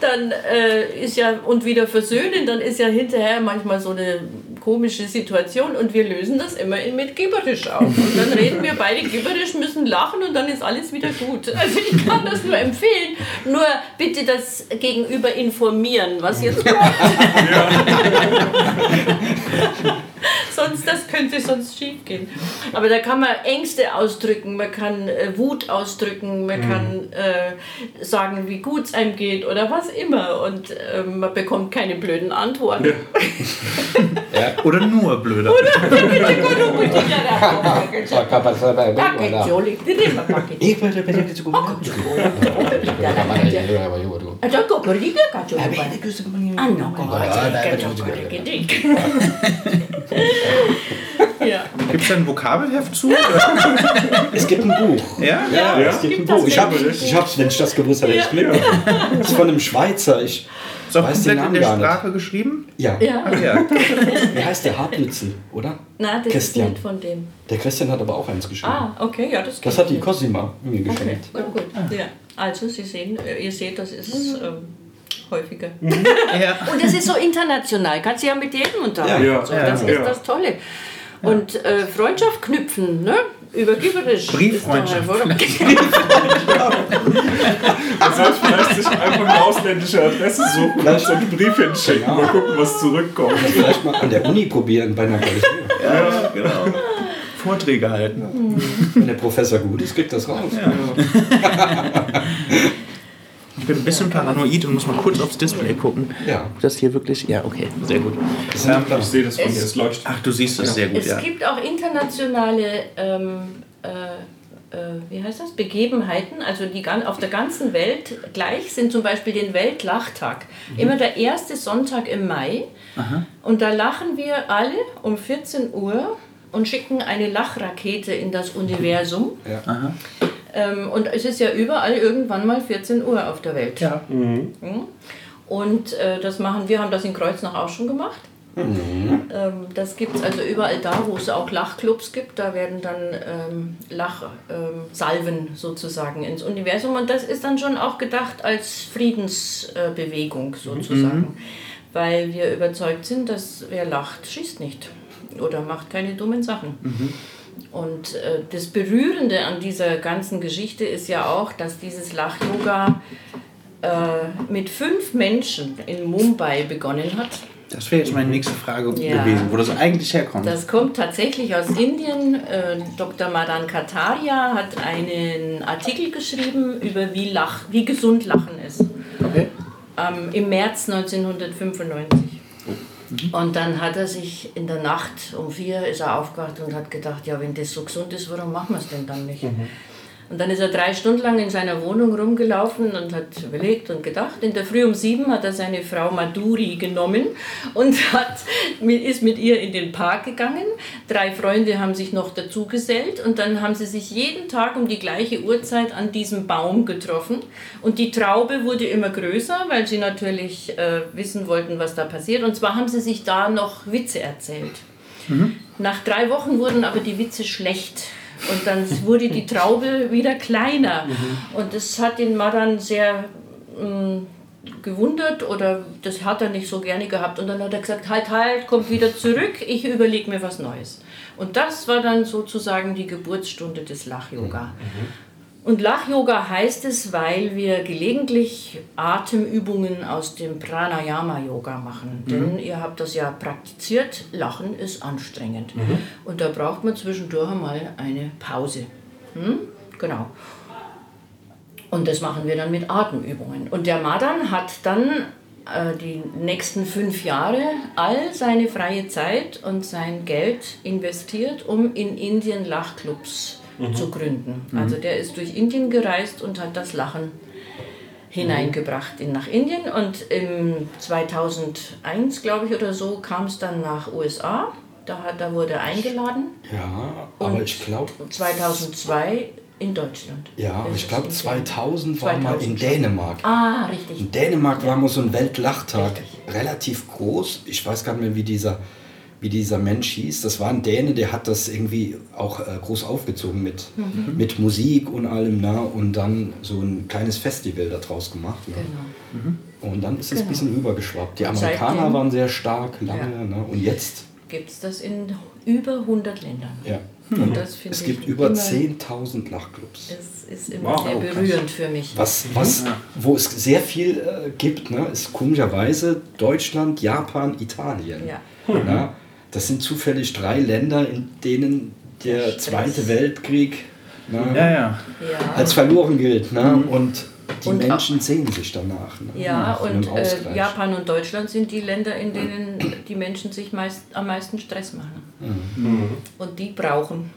dann äh, ist ja und wieder versöhnen, dann ist ja hinterher manchmal so eine komische Situation und wir lösen das immer mit Gibberisch auf. Und dann reden wir beide Gibberisch, müssen lachen und dann ist alles wieder gut. Also ich kann das nur empfehlen. Nur bitte das Gegenüber informieren, was jetzt kommt. Ja. Sonst sonst, das könnte sonst schief gehen. Aber da kann man Ängste ausdrücken, man kann äh, Wut ausdrücken, man mhm. kann äh, sagen, wie gut es einem geht oder was immer. Und äh, man bekommt keine blöden Antworten. Ja. ja. Oder nur blöde. Oder ja. Gibt es ein Vokabelheft zu? es gibt ein Buch. Ja? Ja, ja. es gibt ein Buch. Ich habe es, wenn ich das gewusst hätte, ich ja. Das ist von einem Schweizer. Ich ist auch komplett in der Sprache nicht. geschrieben? Ja. ja. Ach, ja. Wie heißt der Hartnitzel, oder? Nein, das Christian. ist nicht von dem. Der Christian hat aber auch eins geschrieben. Ah, okay, ja, das Das hat die Cosima mir geschenkt. Okay, gut. Ja. Also, Sie sehen, ihr seht, das ist ähm, häufiger. Ja. Und es ist so international, kannst du ja mit jedem unterhalten. Ja, so, das ist das Tolle. Und äh, Freundschaft knüpfen, ne? Übergeberisch. Brieffreundschaft. Man sollte vielleicht sich einfach eine ausländische Adresse suchen vielleicht und einen Brief hinschicken. Genau. Mal gucken, was zurückkommt. Vielleicht mal an der Uni probieren bei einer Qualität. Ja, genau. Vorträge halten. Wenn der Professor gut ist, kriegt das raus. Ja. Ich bin ein bisschen paranoid und muss mal kurz aufs Display gucken. Ja. Das hier wirklich. Ja, okay, sehr gut. Ähm, ich sehe das von hier, es leuchtet. Ach, du siehst das ja. sehr gut, es ja. Es gibt auch internationale. Ähm, äh, äh, wie heißt das? Begebenheiten, also die auf der ganzen Welt gleich sind, zum Beispiel den Weltlachtag. Mhm. Immer der erste Sonntag im Mai. Aha. Und da lachen wir alle um 14 Uhr und schicken eine Lachrakete in das Universum. Ja. Ähm, und es ist ja überall irgendwann mal 14 Uhr auf der Welt. Ja. Mhm. Und äh, das machen wir, haben das in Kreuznach auch schon gemacht. Mhm. Ähm, das gibt es also überall da, wo es auch Lachclubs gibt. Da werden dann ähm, Lachsalven ähm, sozusagen ins Universum. Und das ist dann schon auch gedacht als Friedensbewegung sozusagen. Mhm. Weil wir überzeugt sind, dass wer lacht, schießt nicht oder macht keine dummen Sachen. Mhm. Und äh, das Berührende an dieser ganzen Geschichte ist ja auch, dass dieses Lach-Yoga äh, mit fünf Menschen in Mumbai begonnen hat. Das wäre jetzt meine nächste Frage ja. gewesen, wo das eigentlich herkommt. Das kommt tatsächlich aus Indien. Äh, Dr. Madan Kataria hat einen Artikel geschrieben über wie, Lach, wie gesund Lachen ist. Okay. Ähm, Im März 1995. Mhm. Und dann hat er sich in der Nacht um vier ist er aufgewacht und hat gedacht, ja, wenn das so gesund ist, warum machen wir es denn dann nicht? Mhm. Und dann ist er drei Stunden lang in seiner Wohnung rumgelaufen und hat überlegt und gedacht. In der Früh um sieben hat er seine Frau Maduri genommen und hat, ist mit ihr in den Park gegangen. Drei Freunde haben sich noch dazu gesellt und dann haben sie sich jeden Tag um die gleiche Uhrzeit an diesem Baum getroffen. Und die Traube wurde immer größer, weil sie natürlich äh, wissen wollten, was da passiert. Und zwar haben sie sich da noch Witze erzählt. Mhm. Nach drei Wochen wurden aber die Witze schlecht. Und dann wurde die Traube wieder kleiner. Mhm. Und das hat den Maran sehr mh, mm, gewundert oder das hat er nicht so gerne gehabt. Und dann hat er gesagt, halt, halt, kommt wieder zurück, ich überlege mir was Neues. Und das war dann sozusagen die Geburtsstunde des Lach-Yoga. Mhm. Und Lach-Yoga heißt es, weil wir gelegentlich Atemübungen aus dem Pranayama-Yoga machen. Mhm. Denn ihr habt das ja praktiziert, Lachen ist anstrengend. Mhm. Und da braucht man zwischendurch einmal eine Pause. Hm? Genau. Und das machen wir dann mit Atemübungen. Und der Madan hat dann äh, die nächsten fünf Jahre all seine freie Zeit und sein Geld investiert, um in Indien Lachclubs zu mhm. zu gründen. Mhm. Also der ist durch Indien gereist und hat das Lachen hineingebracht in, nach Indien und im 2001, glaube ich, oder so, kam es dann nach USA. Da, hat, da wurde er eingeladen. Ja, aber ich glaube... 2002 in Deutschland. Ja, ich glaube 2000 war 2000 mal in Dänemark. Ah, richtig. In Dänemark ja. war mal so ein Weltlachtag, richtig. relativ groß. Ich weiß gar nicht mehr, wie dieser wie dieser Mensch hieß. Das war ein Däne, der hat das irgendwie auch äh, groß aufgezogen mit, mhm. mit Musik und allem. Na, und dann so ein kleines Festival daraus gemacht. Ne? Genau. Mhm. Und dann ist es genau. ein bisschen rübergeschwappt. Die Amerikaner Seitdem, waren sehr stark, lange. Ja. Ne? Und jetzt gibt es das in über 100 Ländern. Ja. Und es gibt über 10.000 Lachclubs. Es ist immer wow, sehr berührend für mich. Was, was, wo es sehr viel äh, gibt, ne, ist komischerweise Deutschland, Japan, Italien. Ja. Mhm das sind zufällig drei Länder, in denen der Stress. Zweite Weltkrieg ne, Ja, ja. Ja. als verloren gilt. Ne? Und die Und Menschen sehen sich danach. Ne? Ja, und äh. Japan und Deutschland sind die Länder, in denen die Menschen sich meist, am meisten Stress machen. Und die brauchen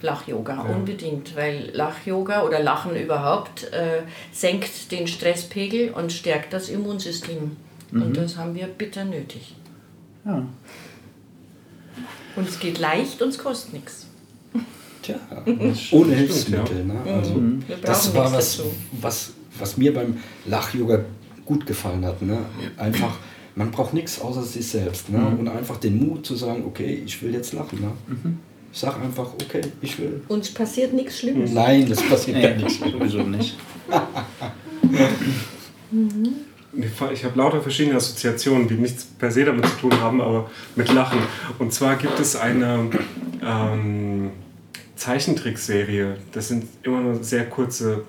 Lach-Yoga unbedingt, weil Lach-Yoga oder Lachen überhaupt äh, senkt den Stresspegel und stärkt das Immunsystem. Und das haben wir bitter nötig. ja. Und es geht leicht und es kostet nichts. Tja, ohne Hilfsmittel. Ne? Also, brauchen das war nichts was, dazu. was, was mir beim Lach-Yoga gut gefallen hat. Ne? Einfach, man braucht nichts außer sich selbst. Ne? Und einfach den Mut zu sagen, okay, ich will jetzt lachen. Ne? Ich sag einfach, okay, ich will. Uns passiert nichts Schlimmes. Nein, das passiert gar Nee, nicht. sowieso nicht. Ich habe lauter verschiedene Assoziationen, die nichts per se damit zu tun haben, aber mit Lachen. Und zwar gibt es eine ähm, Zeichentrickserie. Das sind immer nur sehr kurze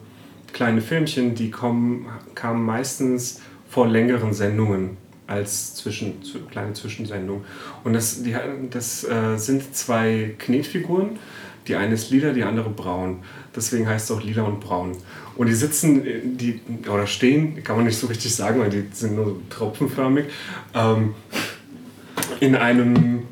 kleine Filmchen, die kommen, kamen meistens vor längeren Sendungen als zwischen, zu, kleine Zwischensendungen. Und das, die, das äh, sind zwei Knetfiguren. Die eine ist lila, die andere braun. Deswegen heißt es auch lila und braun. Und die sitzen, die, oder stehen, kann man nicht so richtig sagen, weil die sind nur so tropfenförmig, ähm, in einem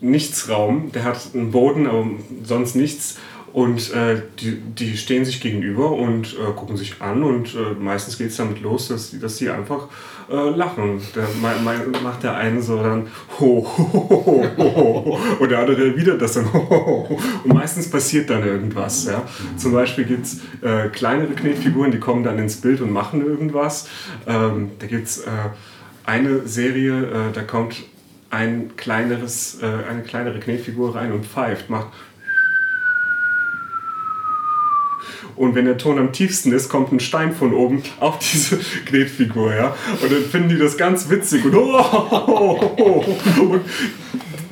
Nichtsraum. Der hat einen Boden, aber sonst nichts. Und äh, die, die stehen sich gegenüber und äh, gucken sich an und äh, meistens geht es damit los, dass, dass die einfach äh, lachen. Der, mein, mein, macht der eine so dann ho, ho, ho, ho, ho, und der andere wieder das dann ho, ho, ho. Und meistens passiert dann irgendwas. Ja? Zum Beispiel gibt es äh, kleinere Knetfiguren, die kommen dann ins Bild und machen irgendwas. Ähm, da gibt es äh, eine Serie, äh, da kommt ein kleineres, äh, eine kleinere Knetfigur rein und pfeift, macht und wenn der Ton am tiefsten ist, kommt ein Stein von oben auf diese Knetfigur, ja. Und dann finden die das ganz witzig und, und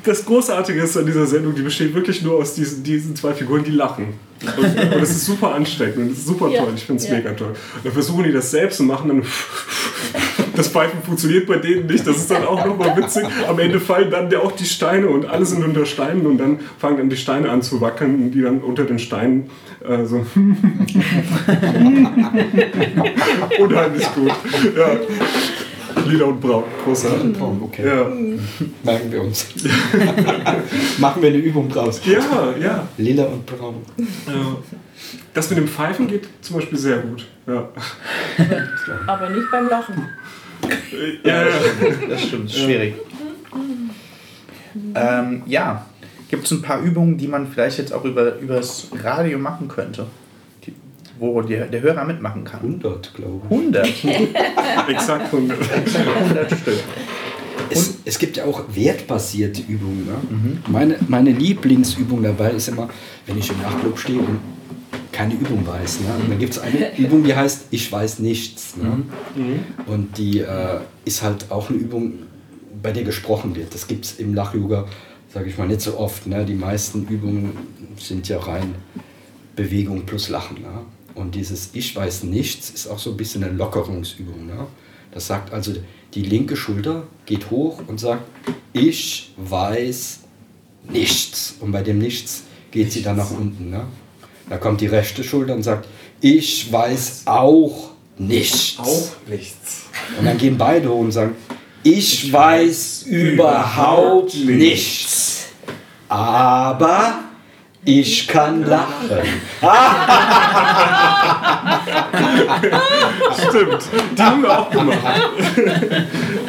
das Großartige ist an dieser Sendung, die besteht wirklich nur aus diesen, diesen zwei Figuren, die lachen. Und, und das ist super ansteckend und das ist super Ja, toll. Ich finde es ja. mega toll. Dann versuchen die das selbst und machen dann. Das Pfeifen funktioniert bei denen nicht. Das ist dann auch nochmal witzig. Am Ende fallen dann ja auch die Steine und alle sind unter Steinen und dann fangen dann die Steine an zu wackeln, die dann unter den Steinen äh, so. Unheimlich gut. Ja. Lila und braun. Großartig. Okay, Ja. merken wir uns. Machen wir eine Übung draus. ja, ja. Lila und braun. Ja. Das mit dem Pfeifen geht zum Beispiel sehr gut. Ja, Aber nicht beim Lachen. Ja. Das stimmt, ist schwierig. Ähm, ja, gibt es ein paar Übungen, die man vielleicht jetzt auch über übers Radio machen könnte, die, wo der, der Hörer mitmachen kann? 100, glaube ich. 100, exakt 100. 100 Stück. Es, es gibt ja auch wertbasierte Übungen. Ne? Meine, meine Lieblingsübung dabei ist immer, wenn ich im Nachtclub stehe und keine Übung weiß. Ne? Und dann gibt es eine Übung, die heißt Ich weiß nichts. Ne? Und die äh, ist halt auch eine Übung, bei der gesprochen wird. Das gibt es im Lach-Yoga, sage ich mal, nicht so oft. Ne? Die meisten Übungen sind ja rein Bewegung plus Lachen. Ne? Und dieses Ich weiß nichts ist auch so ein bisschen eine Lockerungsübung. Ne? Das sagt also, die linke Schulter geht hoch und sagt, ich weiß nichts. Und bei dem Nichts geht sie dann nach unten. Ne? Da kommt die rechte Schulter und sagt, ich weiß auch nichts. Auch nichts. Und dann gehen beide hoch und sagen, ich weiß überhaupt nichts. Aber ich kann lachen. Stimmt. Die haben wir auch gemacht.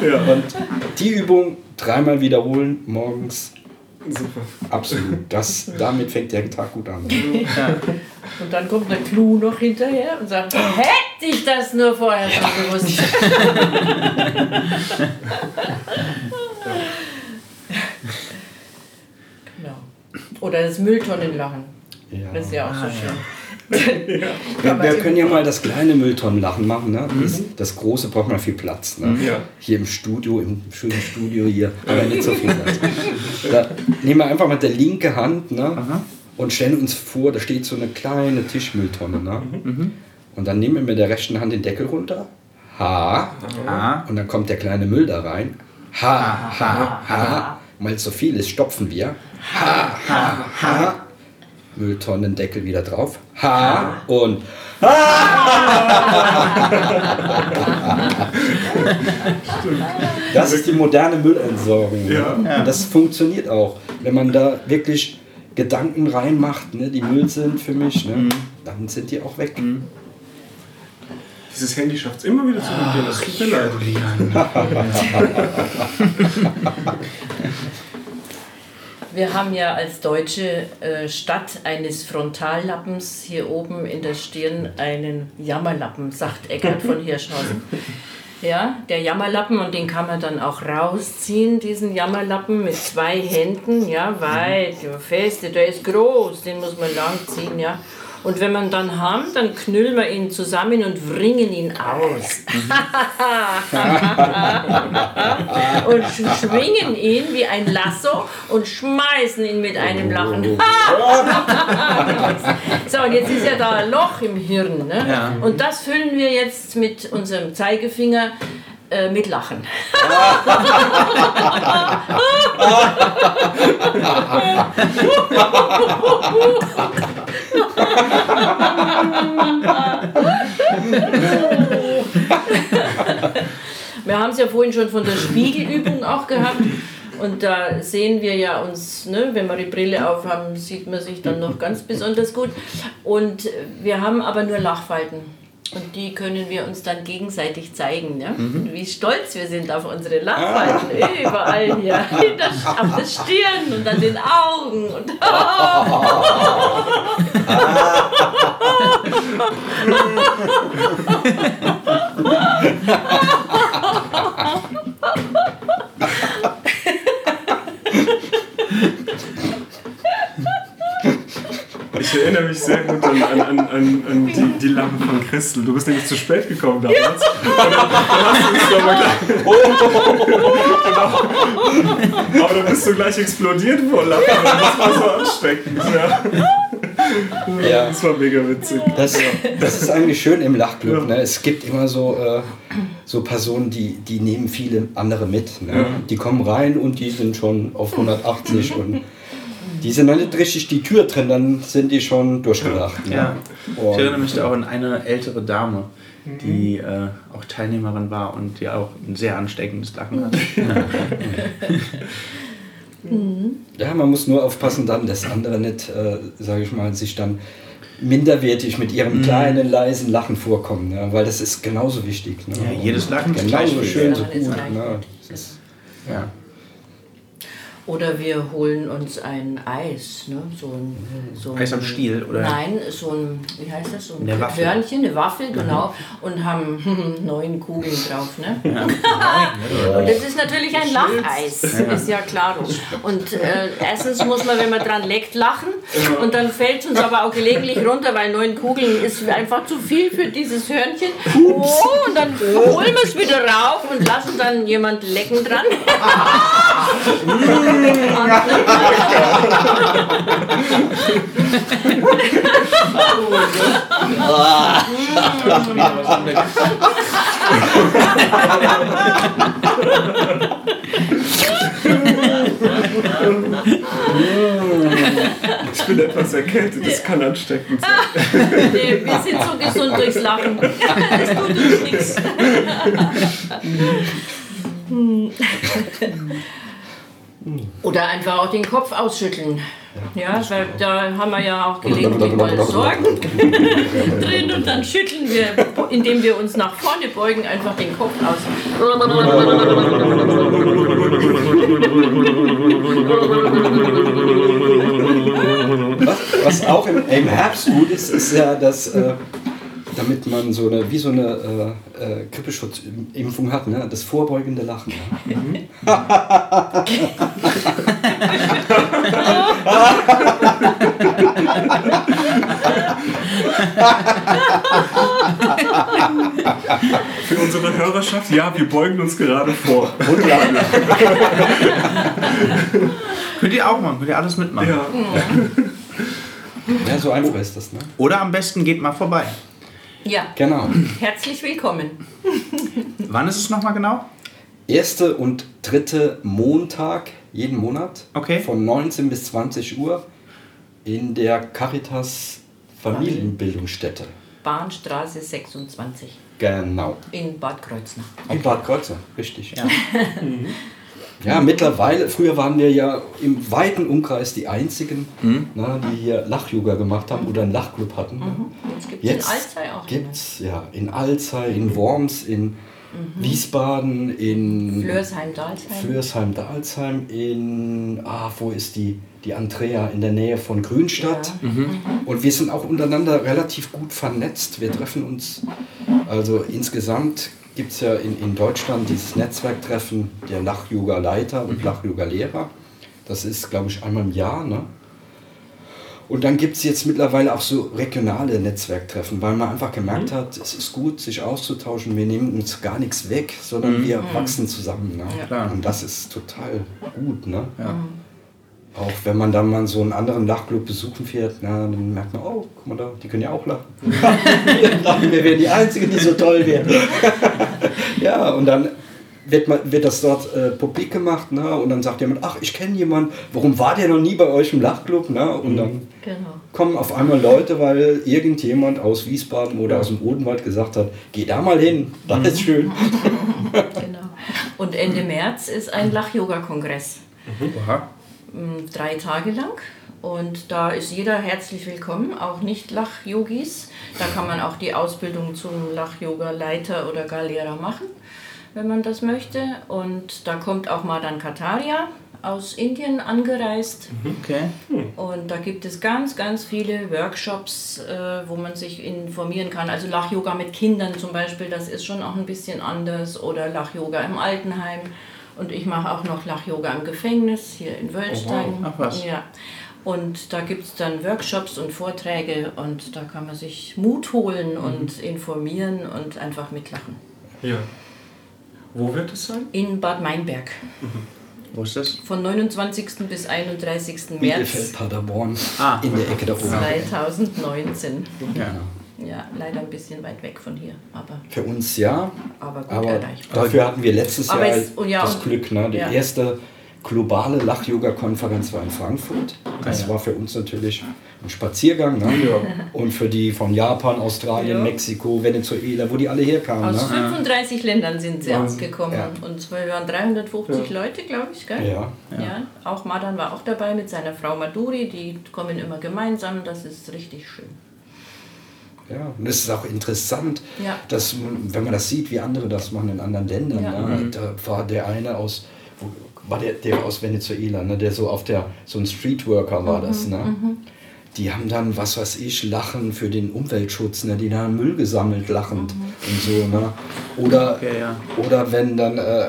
Und die Übung dreimal wiederholen morgens. Super. Absolut. Das, damit fängt der Tag gut an. Und dann kommt der Clou noch hinterher und sagt, hätte ich das nur vorher schon gewusst. genau. Oder das Mülltonnenlachen. Das ist ja auch so schön. Wir, wir können ja mal das kleine Mülltonnenlachen machen. Ne? Das, das große braucht man viel Platz. Ne? Ja. Hier im Studio, im schönen Studio hier, aber nicht so viel Platz. Da nehmen wir einfach mal die linke Hand ne? und stellen uns vor, da steht so eine kleine Tischmülltonne. Ne? Und dann nehmen wir mit der rechten Hand den Deckel runter. Ha. Ah, Und dann kommt der kleine Müll da rein. Ha, ha, ha. Und weil es so viel ist, stopfen wir. Ha, ha, ha. Mülltonnendeckel wieder drauf. Ha und Das ist die moderne Müllentsorgung. Ja. Und das funktioniert auch. Wenn man da wirklich Gedanken reinmacht, ne, die Müll sind für mich, ne, dann sind die auch weg. Dieses Handy schafft es immer wieder zu vibrieren. Das tut mir leid. Wir haben ja als Deutsche äh, statt eines Frontallappens hier oben in der Stirn einen Jammerlappen, sagt Eckhard von Hirschhausen. Ja, der Jammerlappen und den kann man dann auch rausziehen, diesen Jammerlappen mit zwei Händen, ja, weit, ja, fest, der ist groß, den muss man lang ziehen, ja. Und wenn man dann haben, dann knüllen wir ihn zusammen und wringen ihn aus. und sch- schwingen ihn wie ein Lasso und schmeißen ihn mit einem Lachen. so, und jetzt ist ja da ein Loch im Hirn. Ne? Ja. Und das füllen wir jetzt mit unserem Zeigefinger äh, mit Lachen. Wir haben es ja vorhin schon von der Spiegelübung auch gehabt. Und da sehen wir ja uns, ne, wenn wir die Brille aufhaben, sieht man sich dann noch ganz besonders gut. Und wir haben aber nur Lachfalten. Und die können wir uns dann gegenseitig zeigen. Ne? Wie stolz wir sind auf unsere Lachfalten. Überall hier. Auf der Stirn und an den Augen. Und Ich erinnere mich sehr gut an, an, an, an, an die, die Lache von Christel. Du bist nämlich zu spät gekommen damals. Und dann, dann hast du uns aber gleich. genau. Aber dann bist du gleich explodiert vor Lachen. Das war so ansteckend. Ja. Ja. Das war mega witzig. Das, das ist eigentlich schön im Lachclub. Ne? Es gibt immer so, äh, so Personen, die, die nehmen viele andere mit. Ne? Die kommen rein und die sind schon auf 180 und die sind dann nicht richtig die Tür drin, dann sind die schon durchgelacht. Ne? Ja. Und- Ich erinnere mich da auch an eine ältere Dame, die äh, auch Teilnehmerin war und die auch ein sehr ansteckendes Lachen hatte. Ja, man muss nur aufpassen, dann, dass andere nicht, äh, sage ich mal, sich dann minderwertig mit ihrem kleinen, leisen Lachen vorkommen. Ne? Weil das ist genauso wichtig. Ne? Ja, jedes Lachen ist genauso schön, so gut. Ne? Das ist, Ja. Oder wir holen uns ein Eis, ne? so ein, so ein Eis am Stiel, oder? Nein, so ein, wie heißt das, so ein Eine Waffel. Hörnchen, eine Waffel, genau, und haben neun Kugeln drauf. Ne? und das ist natürlich ein Lacheis, ist ja klar. Und äh, erstens muss man, wenn man dran leckt, lachen und dann fällt es uns aber auch gelegentlich runter, weil neun Kugeln ist einfach zu viel für dieses Hörnchen. Oh, und dann holen wir es wieder rauf und lassen dann jemand lecken dran. Ich bin etwas erkältet, das kann ansteckend sein. Nee, wir sind so gesund durchs Lachen. Das tut uns nichts. Oder einfach auch den Kopf ausschütteln. Ja, weil da haben wir ja auch gelegentlich mal Sorgen drin und dann schütteln wir, indem wir uns nach vorne beugen, einfach den Kopf aus. was, was auch im, im Herbst gut ist, ist ja, dass äh, damit man so eine, wie so eine äh, äh, Grippeschutzimpfung hat, ne? das vorbeugende Lachen. Ne? Für unsere Hörerschaft, ja, wir beugen uns gerade vor. Und lachen. Könnt ihr auch machen, könnt ihr alles mitmachen. Ja. Ja, so einfach ist das. Ne? Oder am besten geht mal vorbei. Ja, Genau. herzlich willkommen. Wann ist es nochmal genau? 1. und dritte Montag jeden Monat Okay. von 19 bis 20 Uhr in der Caritas Familienbildungsstätte. Bahnstraße 26 Genau. in Bad Kreuznach. In Bad Kreuznach, richtig. Ja. Ja, mittlerweile, früher waren wir ja im weiten Umkreis die einzigen, Mhm. na, die hier Lachyoga gemacht haben oder einen Lachclub hatten. Jetzt gibt es in Alzey auch. gibt's ja in Alzey, in Worms, in Wiesbaden, in Flörsheim, Dalsheim. Flörsheim, Dalsheim, in, ah, wo ist die, die Andrea, in der Nähe von Grünstadt. Und wir sind auch untereinander relativ gut vernetzt. Wir treffen uns, also insgesamt gibt es ja in, in Deutschland dieses Netzwerktreffen der Lach-Yoga-Leiter und Lach-Yoga-Lehrer. Das ist, glaube ich, einmal im Jahr. Ne? Und dann gibt es jetzt mittlerweile auch so regionale Netzwerktreffen, weil man einfach gemerkt hat, es ist gut, sich auszutauschen. Wir nehmen uns gar nichts weg, sondern wir wachsen zusammen. Ne? Ja. Und das ist total gut. Ne? Ja. Auch wenn man dann mal so einen anderen Lachclub besuchen fährt, na, dann merkt man, oh, guck mal da, die können ja auch lachen. wir dachten, wir wären die Einzigen, die so toll wären. ja, und dann wird, man, wird das dort äh, publik gemacht ne? und dann sagt jemand, ach, ich kenne jemanden, warum war der noch nie bei euch im Lachclub? Ne? Und dann Genau. kommen auf einmal Leute, weil irgendjemand aus Wiesbaden oder aus dem Odenwald gesagt hat, geh da mal hin, das ist schön. genau. Und Ende März ist ein Lach-Yoga-Kongress. Oha. M, drei Tage lang. Und da ist jeder herzlich willkommen, auch nicht Lach-Yogis. Da kann man auch die Ausbildung zum Lach-Yoga-Leiter oder gar Lehrer machen, wenn man das möchte. Und da kommt auch Madan Kataria aus Indien angereist. Okay. Und da gibt es ganz, ganz viele Workshops, äh, wo man sich informieren kann. Also Lach-Yoga mit Kindern zum Beispiel, das ist schon auch ein bisschen anders. Oder Lach-Yoga im Altenheim. Und ich mache auch noch Lach-Yoga im Gefängnis hier in Wölstein. Ach was. Ja. Und da gibt es dann Workshops und Vorträge und da kann man sich Mut holen und informieren und einfach mitlachen. Ja. Wo wird es sein? In Bad Meinberg. Wo ist das? Von 29. bis 31. März Bielefeld, Paderborn, Ah. in der Ecke da oben. 2019. Ja. Ja, leider ein bisschen weit weg von hier, aber, Für uns ja, aber gut aber erreichbar. dafür hatten wir letztes Aber Jahr es- und ja, das Glück. Ne? Die ja. erste globale Lach-Yoga-Konferenz war in Frankfurt. Das Ah, ja. war für uns natürlich ein Spaziergang. Ne? Und für die von Japan, Australien, Ja. Mexiko, Venezuela, wo die alle herkamen. Aus Ne? 35 Ländern sind sie Wahnsinn. ausgekommen Ja. und es waren 350 Ja. Leute, glaube ich, gell? Ja. Ja. auch Madan war auch dabei mit seiner Frau Maduri, die kommen immer gemeinsam, das ist richtig schön. Ja, und es ist auch interessant, Ja. dass, wenn man das sieht, wie andere das machen in anderen Ländern. Ja. Ne? Da war der eine aus, war der, der aus Venezuela, ne? der so auf der, so ein Streetworker war das. Mhm, Ne? Die haben dann, was weiß ich, Lachen für den Umweltschutz, ne? die haben Müll gesammelt, lachend Mhm. und so. Ne? Oder, Okay, ja. oder wenn dann äh,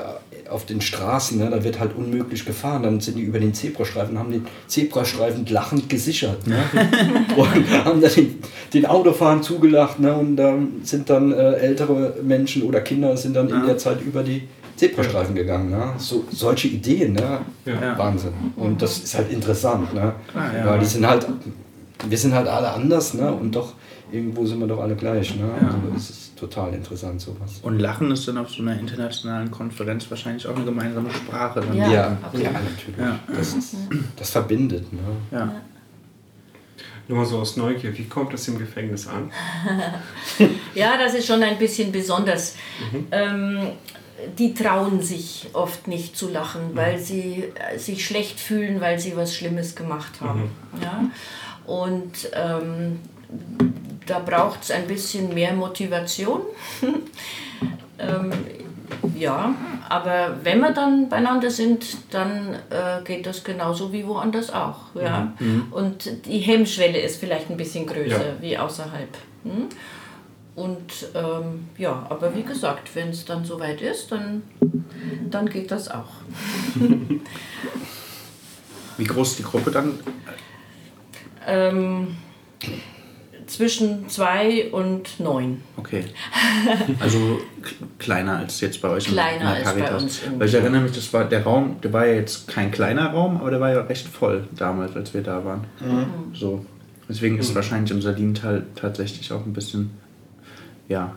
auf den Straßen, ne, da wird halt unmöglich gefahren, dann sind die über den Zebrastreifen, haben den Zebrastreifen lachend gesichert. Ne? und haben dann den, den Autofahren zugelacht ne? und dann sind dann äh, ältere Menschen oder Kinder sind dann in der Zeit über die Zebrastreifen gegangen. Ne? So, solche Ideen, ne? Ja. Wahnsinn. Und das ist halt interessant, ne? Ah, ja. weil die sind halt, wir sind halt alle anders ne? und doch irgendwo sind wir doch alle gleich. Ne? Ja. Also es ist total interessant sowas. Und Lachen ist dann auf so einer internationalen Konferenz wahrscheinlich auch eine gemeinsame Sprache. Dann. Ja. Ja, ja, natürlich. Ja. Das, ist, das verbindet. Ne? ja. Nur mal so aus Neugier, wie kommt das im Gefängnis an? Ja, das ist schon ein bisschen besonders. Ähm, die trauen sich oft nicht zu lachen, weil sie äh, sich schlecht fühlen, weil sie was Schlimmes gemacht haben. Ja? Und ähm, da braucht es ein bisschen mehr Motivation. ähm, ja, aber wenn wir dann beieinander sind, dann äh, geht das genauso wie woanders auch. Ja? Und die Hemmschwelle ist vielleicht ein bisschen größer Ja. wie außerhalb. Hm? Und ähm, ja, aber wie gesagt, wenn es dann soweit ist, dann, dann geht das auch. Wie groß die Gruppe dann? Ähm, zwischen zwei und neun. Okay. Also kleiner als jetzt bei euch in- Kleiner in der als bei Caritas. uns Weil ich erinnere mich, das war der Raum, der war ja jetzt kein kleiner Raum, aber der war ja recht voll damals, als wir da waren. So. Deswegen ist wahrscheinlich im Salintal tatsächlich auch ein bisschen, ja,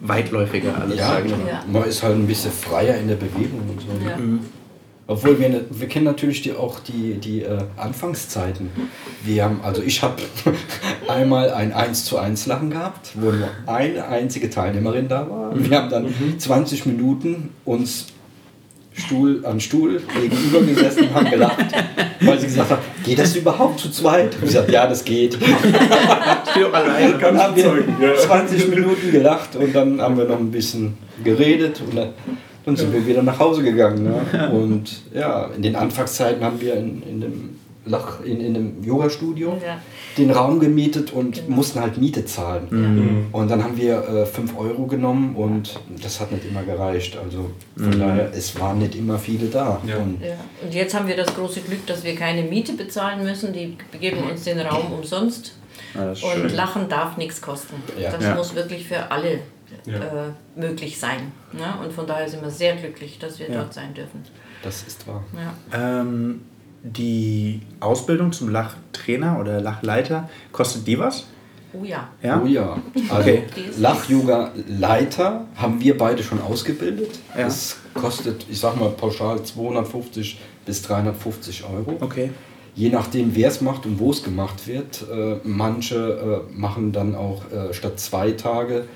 weitläufiger alles, Ja, mal. Ja. man ist halt ein bisschen freier in der Bewegung und so. Ja. Obwohl wir, ne- wir kennen natürlich die, auch die, die äh, Anfangszeiten. Wir haben, also ich habe einmal ein 1 zu 1 Lachen gehabt, wo nur eine einzige Teilnehmerin da war. Wir haben dann 20 Minuten uns Stuhl an Stuhl gegenüber gesessen und haben gelacht, weil sie gesagt hat, geht das überhaupt zu zweit? Und ich gesagt, ja, das geht. Alleine. Dann haben wir bezeugen, ja. 20 Minuten gelacht und dann haben wir noch ein bisschen geredet und dann, dann sind wir wieder nach Hause gegangen. Ne? Und ja, in den Anfangszeiten haben wir in, in dem Lach, in, in dem Yoga-Studio Ja. den Raum gemietet und Genau. mussten halt Miete zahlen. Mhm. Und dann haben wir 5 Euro genommen und das hat nicht immer gereicht. Also von daher, es waren nicht immer viele da. Ja. Und Ja. Und jetzt haben wir das große Glück, dass wir keine Miete bezahlen müssen. Die geben uns den Raum umsonst. Ja, ist Und schön. Lachen darf nichts kosten. Ja. Das Ja. muss wirklich für alle Ja. äh, möglich sein. Ne? Und von daher sind wir sehr glücklich, dass wir Ja. dort sein dürfen. das ist wahr. Ja. Ähm, die Ausbildung zum Lachtrainer oder Lachleiter, kostet die was? Oh ja. Ja? Oh ja. Also Okay. Lach-Yoga-Leiter haben wir beide schon ausgebildet. Ja. Das kostet, ich sag mal, pauschal 250 bis 350 Euro. Okay. Je nachdem, wer es macht und wo es gemacht wird. Äh, manche äh, machen dann auch äh, statt zwei Tage,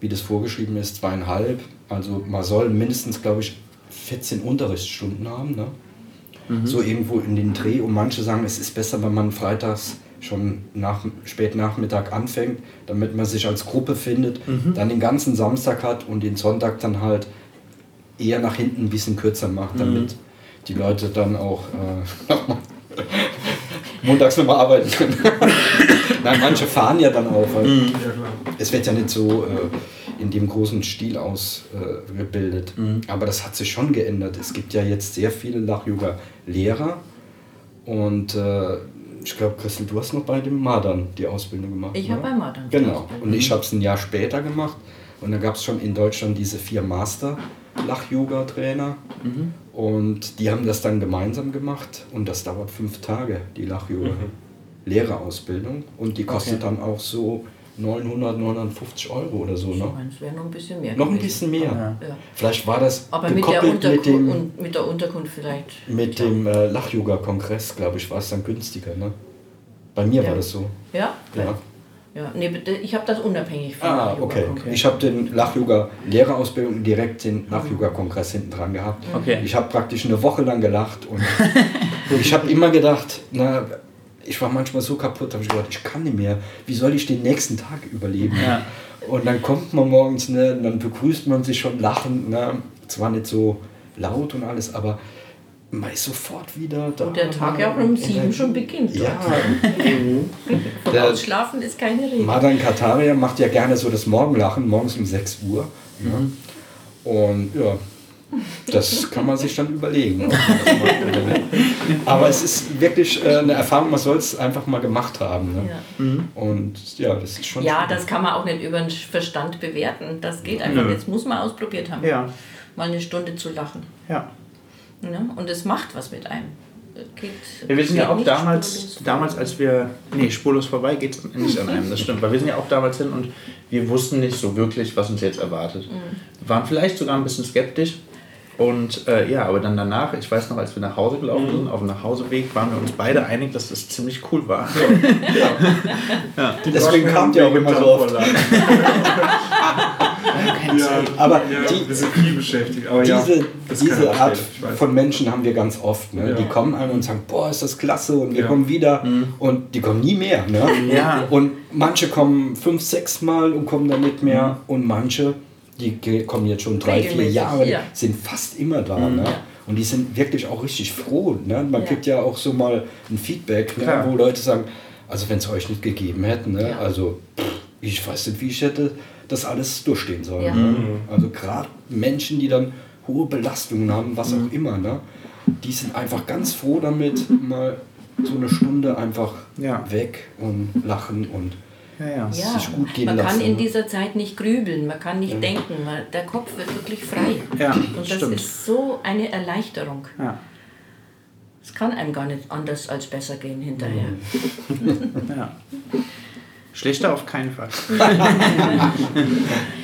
wie das vorgeschrieben ist, zweieinhalb. Also man soll mindestens, glaube ich, 14 Unterrichtsstunden haben. Ne? So irgendwo in den Dreh. Und manche sagen, es ist besser, wenn man freitags schon nach, spät Nachmittag anfängt, damit man sich als Gruppe findet, dann den ganzen Samstag hat und den Sonntag dann halt eher nach hinten ein bisschen kürzer macht, damit die Leute dann auch äh, montags nochmal arbeiten können. Nein, manche fahren ja dann auch. Klar. Es wird ja nicht so äh, in dem großen Stil ausgebildet. Äh, gebildet. Aber das hat sich schon geändert. Es gibt ja jetzt sehr viele Lach-Yoga-Lehrer. Und äh, ich glaube, Christel, du hast noch bei dem Madern die Ausbildung gemacht. Ich habe bei Madern Genau. Und ich habe es ein Jahr später gemacht. Und da gab es schon in Deutschland diese vier Master-Lach-Yoga-Trainer. Und die haben das dann gemeinsam gemacht. Und das dauert fünf Tage, die Lach-Yoga-Lehrerausbildung. Und die kostet dann auch so 900, 950 Euro oder so. Ich Ne? meine, es wäre noch ein bisschen mehr. Noch ein gewesen. bisschen mehr. Ja. Vielleicht war das Aber mit der, gekoppelt mit Unterkunft, dem, und mit der Unterkunft vielleicht. mit dem äh, Lach-Yoga-Kongress, glaube ich, war es dann günstiger. Ne? Bei mir Ja. war das so. Ja? Ja. Ja, nee, bitte, ich habe das unabhängig von Ah, okay. Yoga-Kongress. Ich habe den Lach-Yoga-Lehrerausbildung direkt den Lach-Yoga-Kongress hinten dran gehabt. Okay. Ich habe praktisch eine Woche lang gelacht und ich habe immer gedacht, na, ich war manchmal so kaputt, habe ich gedacht, ich kann nicht mehr. Wie soll ich den nächsten Tag überleben? Ja. Und dann kommt man morgens, ne, und dann begrüßt man sich schon lachend. Ne? Zwar nicht so laut und alles, aber man ist sofort wieder da. Und der Tag ja auch um sieben schon beginnt. Ja, Von Der- Ausschlafen ist keine Rede. Madan Kataria macht ja gerne so das Morgenlachen, morgens um 6 Uhr. Ne? Und ja, das kann man sich dann überlegen. Aber es ist wirklich äh, eine Erfahrung, man soll es einfach mal gemacht haben. Ne? Ja. Und ja, das ist schon. Ja, das kann man auch nicht über den Verstand bewerten. Das geht einfach. Nö. Jetzt muss man ausprobiert haben. Ja. Mal eine Stunde zu lachen. Ja. Ne? Und es macht was mit einem. Geht, Ja, wir sind ja auch damals, damals als wir, nee, spurlos vorbei geht es nicht an einem, das stimmt, weil wir sind ja auch damals hin und wir wussten nicht so wirklich, was uns jetzt erwartet. Wir waren vielleicht sogar ein bisschen skeptisch und äh, ja, aber dann danach, ich weiß noch, als wir nach Hause gelaufen sind, auf dem Nachhauseweg, waren wir uns beide einig, dass das ziemlich cool war. Deswegen kam der auch immer so oft. Ja, Aber ja, die- wir sind viel beschäftigt. Aber ja, Diese, diese Art von Menschen haben wir ganz oft. Ne? Ja. Die kommen an und sagen, boah, ist das klasse und wir Ja. kommen wieder. Und die kommen nie mehr. Ne? Ja. Und manche kommen fünf, sechs Mal und kommen dann nicht mehr. Und manche, die kommen jetzt schon drei, vier Jahre, ja. sind fast immer da. Ne? Und die sind wirklich auch richtig froh. Ne? Man Ja. kriegt ja auch so mal ein Feedback, ne? Wo Leute sagen, also wenn es euch nicht gegeben hätten, ne? Ja. also pff, ich weiß nicht, wie ich hätte das alles durchstehen sollen. Ja. Ne? Also gerade Menschen, die dann hohe Belastungen haben, was auch immer, ne? die sind einfach ganz froh damit, mal so eine Stunde einfach Ja. weg und lachen und Ja, ja. es Ja, sich gut gehen man lassen. kann in ne? dieser Zeit nicht grübeln, man kann nicht denken, weil der Kopf wird wirklich frei. Ja, Und das stimmt. ist so eine Erleichterung. Ja. Es kann einem gar nicht anders als besser gehen hinterher. ja. Schlechter auf keinen Fall.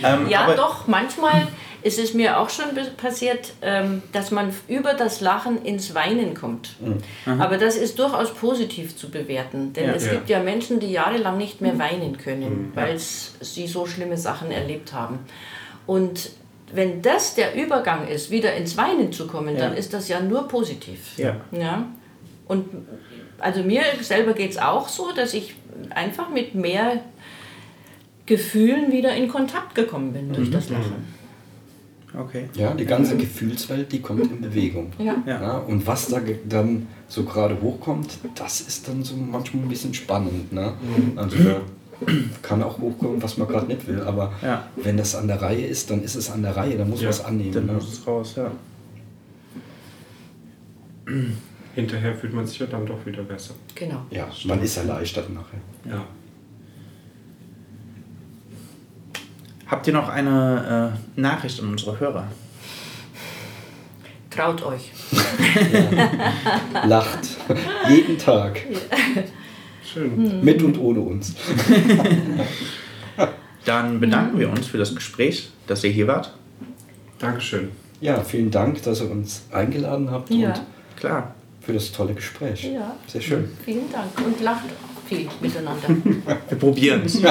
ähm, ja, doch, manchmal ist es mir auch schon passiert, ähm, dass man über das Lachen ins Weinen kommt. Mhm. Aber das ist durchaus positiv zu bewerten, denn ja, es ja. gibt ja Menschen, die jahrelang nicht mehr weinen können, mhm. weil sie so schlimme Sachen erlebt haben. Und wenn das der Übergang ist, wieder ins Weinen zu kommen, ja. dann ist das ja nur positiv. Ja. ja? Und also mir selber geht es auch so, dass ich einfach mit mehr Gefühlen wieder in Kontakt gekommen bin durch mhm. das Lachen. Okay. Ja, die ganze Gefühlswelt, die kommt in Bewegung. Ja. ja. und was da dann so gerade hochkommt, das ist dann so manchmal ein bisschen spannend. Ne? Mhm. Also kann auch hochkommen, was man gerade nicht will. Aber ja. wenn das an der Reihe ist, dann ist es an der Reihe, dann muss ja. man es annehmen. Dann ne? muss es raus, ja. Hinterher fühlt man sich ja dann doch wieder besser. Genau. Ja, man ist erleichtert nachher. Ja. Habt ihr noch eine äh, Nachricht an unsere Hörer? Traut euch. Ja. Lacht. Jeden Tag. Ja. Schön. Mit und ohne uns. Dann bedanken wir uns für das Gespräch, dass ihr hier wart. Dankeschön. Ja, vielen Dank, dass ihr uns eingeladen habt ja. und klar für das tolle Gespräch. Ja. Sehr schön. Vielen Dank und lacht viel miteinander. Wir probieren es.